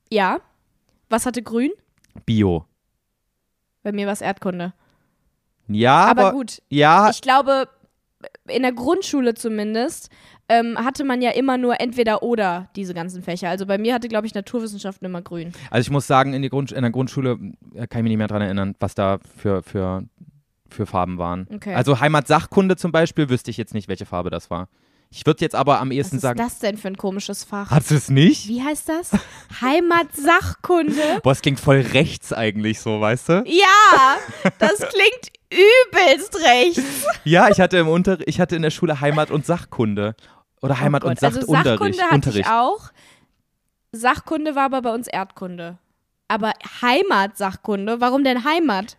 Ja. Was hatte grün? Bio. Bei mir war es Erdkunde. Ja, aber, Aber gut, ja, ich glaube, in der Grundschule zumindest ähm, hatte man ja immer nur entweder oder diese ganzen Fächer. Also bei mir hatte, glaube ich, Naturwissenschaften immer grün. also ich muss sagen, in, in der Grundschule äh, kann ich mich nicht mehr dran erinnern, was da für, für, für Farben waren. Okay. Also Heimatsachkunde zum Beispiel wüsste ich jetzt nicht, welche Farbe das war. Ich würde jetzt aber am Was ehesten ist sagen, das denn für ein komisches Fach? hast du es nicht? Wie heißt das? Heimatsachkunde? Boah, es klingt voll rechts eigentlich so, weißt du? Ja, das klingt übelst rechts. Ja, ich hatte im Unter ich hatte in der Schule Heimat und Sachkunde. Oder Heimat Oh und Gott. Also. Sachkunde hatte Unterricht. ich auch. Sachkunde war aber bei uns Erdkunde. Aber Heimatsachkunde, warum denn Heimat?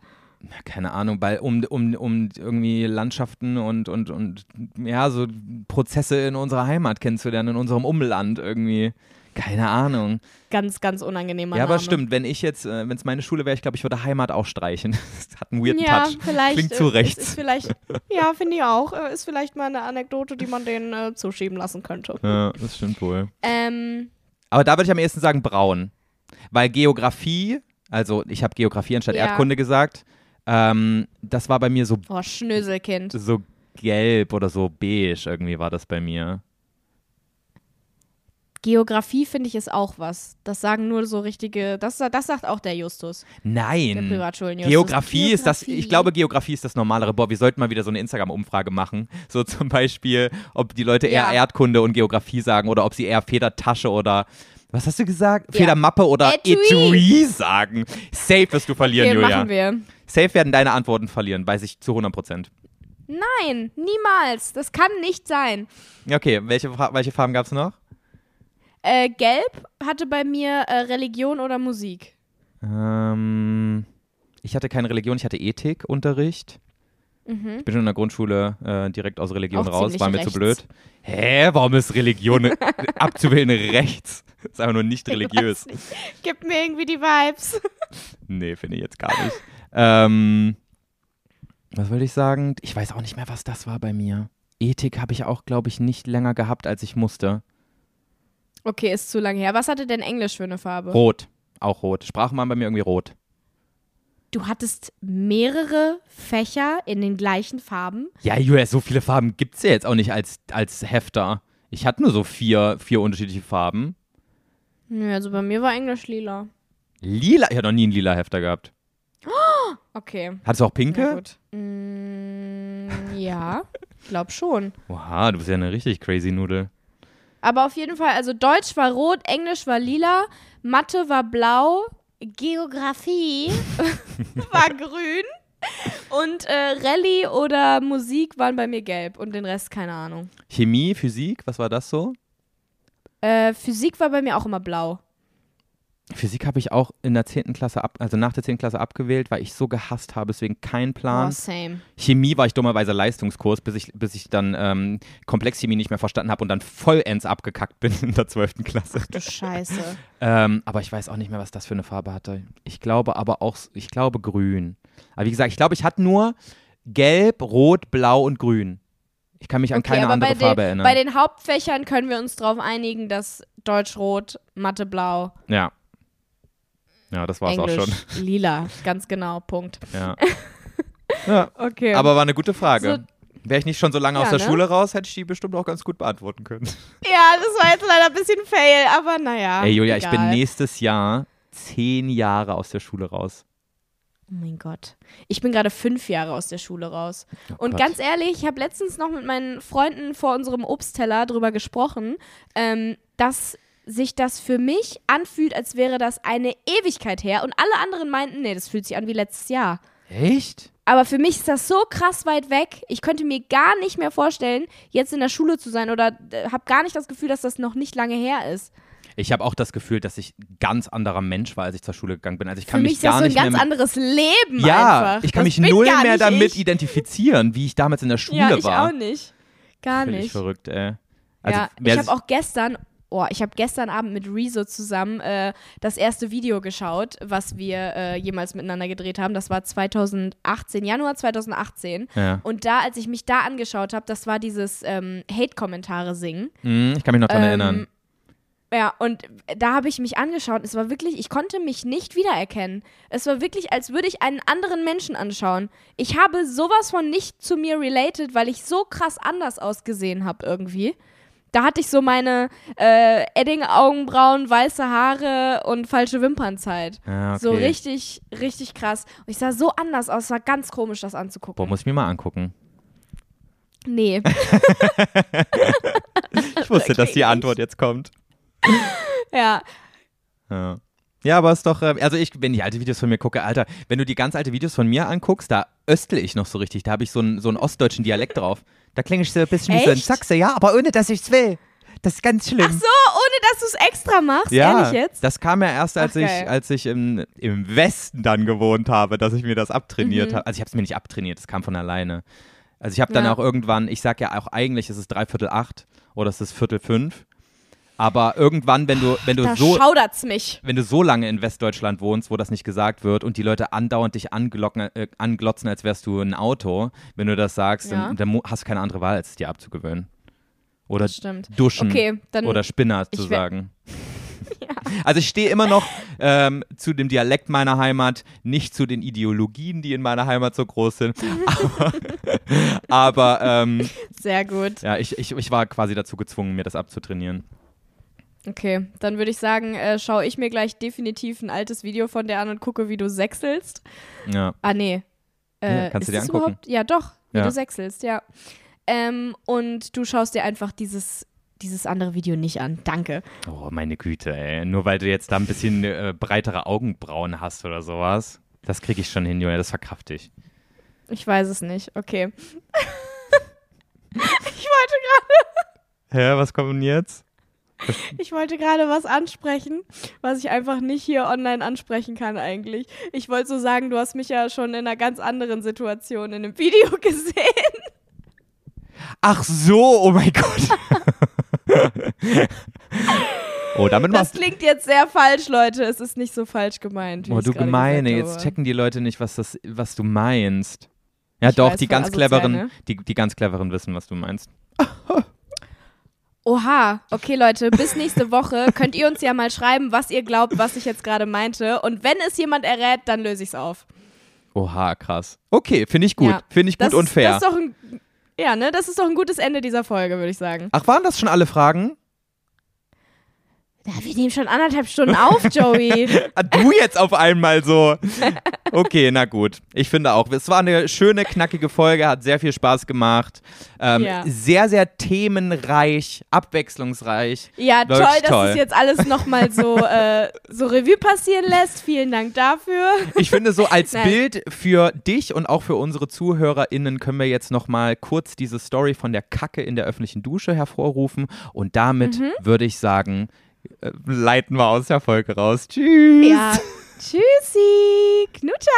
Keine Ahnung, weil um, um, um irgendwie Landschaften und, und, und ja, so Prozesse in unserer Heimat kennenzulernen, in unserem Umland irgendwie. Keine Ahnung. Ganz, ganz unangenehmer ja, aber Name. stimmt, wenn ich jetzt, äh, wenn es meine Schule wäre, ich glaube, ich würde Heimat auch streichen. Das hat einen weirden Ja, Touch. vielleicht. Klingt äh, zu Ist, rechts. ist vielleicht, ja, finde ich auch. Äh, Ist vielleicht mal eine Anekdote, die man denen äh, zuschieben lassen könnte. Ja, das stimmt wohl. Ähm, Aber da würde ich am ehesten sagen braun. Weil Geografie, also ich habe Geografie anstatt Ja. Erdkunde gesagt, ähm, das war bei mir so, oh, Schnöselkind. so gelb oder so beige irgendwie war das bei mir. Geografie finde ich ist auch was. Das sagen nur so richtige, das, das sagt auch der Justus, der Nein. Privatschulen-Justus. Geografie ist das, ich Geografie. glaube, Geografie ist das Normalere. Boah, wir sollten mal wieder so eine Instagram-Umfrage machen. So zum Beispiel, ob die Leute eher Ja. Erdkunde und Geografie sagen oder ob sie eher Federtasche oder, was hast du gesagt? Ja. Federmappe oder Etui. Etui sagen. Safe wirst du verlieren, Okay, Julia. machen wir. Safe werden deine Antworten verlieren, weiß ich zu 100 Prozent. Nein, niemals. Das kann nicht sein. Okay, welche, welche Farben gab es noch? Äh, Gelb hatte bei mir äh, Religion oder Musik. Ähm, ich hatte keine Religion, ich hatte Ethikunterricht. Mhm. Ich bin schon in der Grundschule äh, direkt aus Religion Auch raus, war mir rechts. zu blöd. Hä, warum ist Religion abzuwählen rechts? ist einfach nur nicht religiös. Nicht. Gib mir irgendwie die Vibes. Nee, finde ich jetzt gar nicht. Ähm, was wollte ich sagen? Ich weiß auch nicht mehr, was das war bei mir. Ethik habe ich auch, glaube ich, nicht länger gehabt, als ich musste. Okay, ist zu lange her. Was hatte denn Englisch für eine Farbe? Rot, auch rot. Sprachen waren bei mir irgendwie rot. Du hattest mehrere Fächer in den gleichen Farben. Ja, Julia, so viele Farben gibt es ja jetzt auch nicht als, als Hefter. Ich hatte nur so vier, vier unterschiedliche Farben. Nö, also bei mir war Englisch lila. Lila, ich hatte noch nie einen lila Hefter gehabt. Okay. Hattest du auch pinke? gut. Mm, ja, glaub schon. Oha, du bist ja eine richtig crazy Nudel. Aber auf jeden Fall, also Deutsch war rot, Englisch war lila, Mathe war blau, Geografie war grün und äh, Rallye oder Musik waren bei mir gelb und den Rest keine Ahnung. Chemie, Physik, was war das so? Äh, Physik war bei mir auch immer blau. Physik habe ich auch in der 10. Klasse ab, also nach der 10. Klasse abgewählt, weil ich so gehasst habe, deswegen kein Plan. Oh, same. Chemie war ich dummerweise Leistungskurs, bis ich, bis ich dann ähm, Komplexchemie nicht mehr verstanden habe und dann vollends abgekackt bin in der 12. Klasse. Du Scheiße. Ähm, aber ich weiß auch nicht mehr, was das für eine Farbe hatte. Ich glaube aber auch, ich glaube grün. Aber wie gesagt, ich glaube, ich hatte nur gelb, rot, blau und grün. Ich kann mich an Okay, keine andere bei Farbe den, erinnern. bei den Hauptfächern können wir uns darauf einigen, dass Deutsch rot, Mathe blau, ja. Ja, das war's Englisch auch schon. lila. Ganz genau, Punkt. Ja. ja. Okay. Aber war eine gute Frage. So- Wäre ich nicht schon so lange Ja, aus der ne? Schule raus, hätte ich die bestimmt auch ganz gut beantworten können. ja, das war jetzt leider ein bisschen fail, aber naja. Ey, Julia, ich bin egal. nächstes Jahr zehn Jahre aus der Schule raus. Oh mein Gott. Ich bin gerade fünf Jahre aus der Schule raus. Und Oh Gott. ganz ehrlich, ich habe letztens noch mit meinen Freunden vor unserem Obstteller drüber gesprochen, ähm, dass sich das für mich anfühlt, als wäre das eine Ewigkeit her. Und alle anderen meinten, nee, das fühlt sich an wie letztes Jahr. Echt? Aber für mich ist das so krass weit weg. Ich könnte mir gar nicht mehr vorstellen, jetzt in der Schule zu sein oder äh, habe gar nicht das Gefühl, dass das noch nicht lange her ist. Ich habe auch das Gefühl, dass ich ein ganz anderer Mensch war, als ich zur Schule gegangen bin. Also ich kann für mich mich ist das gar so ein ganz anderes Leben ja, einfach. ich kann das mich null gar mehr damit ich. identifizieren, wie ich damals in der Schule Ja, ich war. auch nicht. Gar Völlig nicht. verrückt, ey. Also, ja, ich habe auch gestern, oh, ich habe gestern Abend mit Rezo zusammen äh, das erste Video geschaut, was wir äh, jemals miteinander gedreht haben. Das war 2018, Januar 2018. ja. Und da, als ich mich da angeschaut habe, das war dieses ähm, Hate-Kommentare singen. Hm, ich kann mich noch dran Ähm, erinnern. Ja, und da habe ich mich angeschaut. Es war wirklich, ich konnte mich nicht wiedererkennen. Es war wirklich, als würde ich einen anderen Menschen anschauen. Ich habe sowas von nicht zu mir related, weil ich so krass anders ausgesehen habe irgendwie. Da hatte ich so meine äh, Edding-Augenbrauen, weiße Haare und falsche Wimpernzeit. Ja, okay. So richtig, richtig krass. Und ich sah so anders aus. Es war ganz komisch, das anzugucken. Boah, muss ich mir mal angucken. nee. Ich wusste, dass die Antwort jetzt kommt. ja. Ja. Ja, aber es ist doch, äh, also ich, wenn ich alte Videos von mir gucke, Alter, wenn du die ganz alte Videos von mir anguckst, da östle ich noch so richtig. Da habe ich so einen, so einen ostdeutschen Dialekt drauf. Da klinge ich so ein bisschen wie so ein Echt? Sachse, ja, aber ohne, dass ich's will. Das ist ganz schlimm. Ach so, ohne dass du es extra machst? ja, Ehrlich jetzt? das kam ja erst, als Ach, ich, als ich im, im Westen dann gewohnt habe, dass ich mir das abtrainiert Mhm. habe. Also ich habe es mir nicht abtrainiert, das kam von alleine. Also ich habe dann Ja. auch irgendwann, ich sag ja auch eigentlich, ist es dreiviertel acht oder es ist viertel fünf. Aber irgendwann, wenn du, wenn du Da so, schaudert's mich. wenn du so lange in Westdeutschland wohnst, wo das nicht gesagt wird und die Leute andauernd dich anglocken, äh, anglotzen, als wärst du ein Auto, wenn du das sagst, Ja. dann, dann hast du keine andere Wahl, als es dir abzugewöhnen. Oder duschen Okay, dann oder Spinner zu sagen. Also ich stehe immer noch ähm, zu dem Dialekt meiner Heimat, nicht zu den Ideologien, die in meiner Heimat so groß sind. Aber, aber ähm, sehr gut. ja, ich, ich, ich war quasi dazu gezwungen, mir das abzutrainieren. Okay, dann würde ich sagen, äh, schaue ich mir gleich definitiv ein altes Video von dir an und gucke, wie du sechselst. Ja. Ah, nee. Äh, Ja, kannst du dir angucken. Überhaupt? Ja, doch, wie Ja. du sechselst, ja. Ähm, und du schaust dir einfach dieses, dieses andere Video nicht an. Danke. Oh, meine Güte, ey. Nur weil du jetzt da ein bisschen äh, breitere Augenbrauen hast oder sowas. Das kriege ich schon hin, Julia, das verkrafte ich. Ich weiß es nicht. Okay. ich wollte gerade Hä, was kommt denn jetzt? Ich wollte gerade was ansprechen, was ich einfach nicht hier online ansprechen kann eigentlich. Ich wollte so sagen, du hast mich ja schon in einer ganz anderen Situation in einem Video gesehen. Ach so, oh mein Gott. oh, damit Das klingt jetzt sehr falsch, Leute. Es ist nicht so falsch gemeint. Wie Oh, du Gemeine, jetzt checken die Leute nicht, was, das, was du meinst. Ja, Ich doch, weiß, die ganz cleveren, ne? die, die ganz cleveren wissen, was du meinst. Oha, okay Leute, bis nächste Woche könnt ihr uns ja mal schreiben, was ihr glaubt, was ich jetzt gerade meinte. Und wenn es jemand errät, dann löse ich es auf. Oha, krass. Okay, finde ich gut. Ja. Finde ich gut das und fair. Das ist doch ein, ja, ne? Das ist doch ein gutes Ende dieser Folge, würde ich sagen. Ach, waren das schon alle Fragen? Ja, wir nehmen schon anderthalb Stunden auf, Joey. Ah, du jetzt auf einmal so. Okay, na gut. Ich finde auch, es war eine schöne, knackige Folge, hat sehr viel Spaß gemacht. Ähm, Ja. Sehr, sehr themenreich, abwechslungsreich. Ja, Wirklich toll, dass toll. es jetzt alles nochmal so, äh, so Revue passieren lässt. Vielen Dank dafür. Ich finde, so als Nein. Bild für dich und auch für unsere ZuhörerInnen können wir jetzt nochmal kurz diese Story von der Kacke in der öffentlichen Dusche hervorrufen. Und damit Mhm. würde ich sagen, leiten wir aus der Folge raus. Tschüss. Ja. Tschüssi. Knutscher.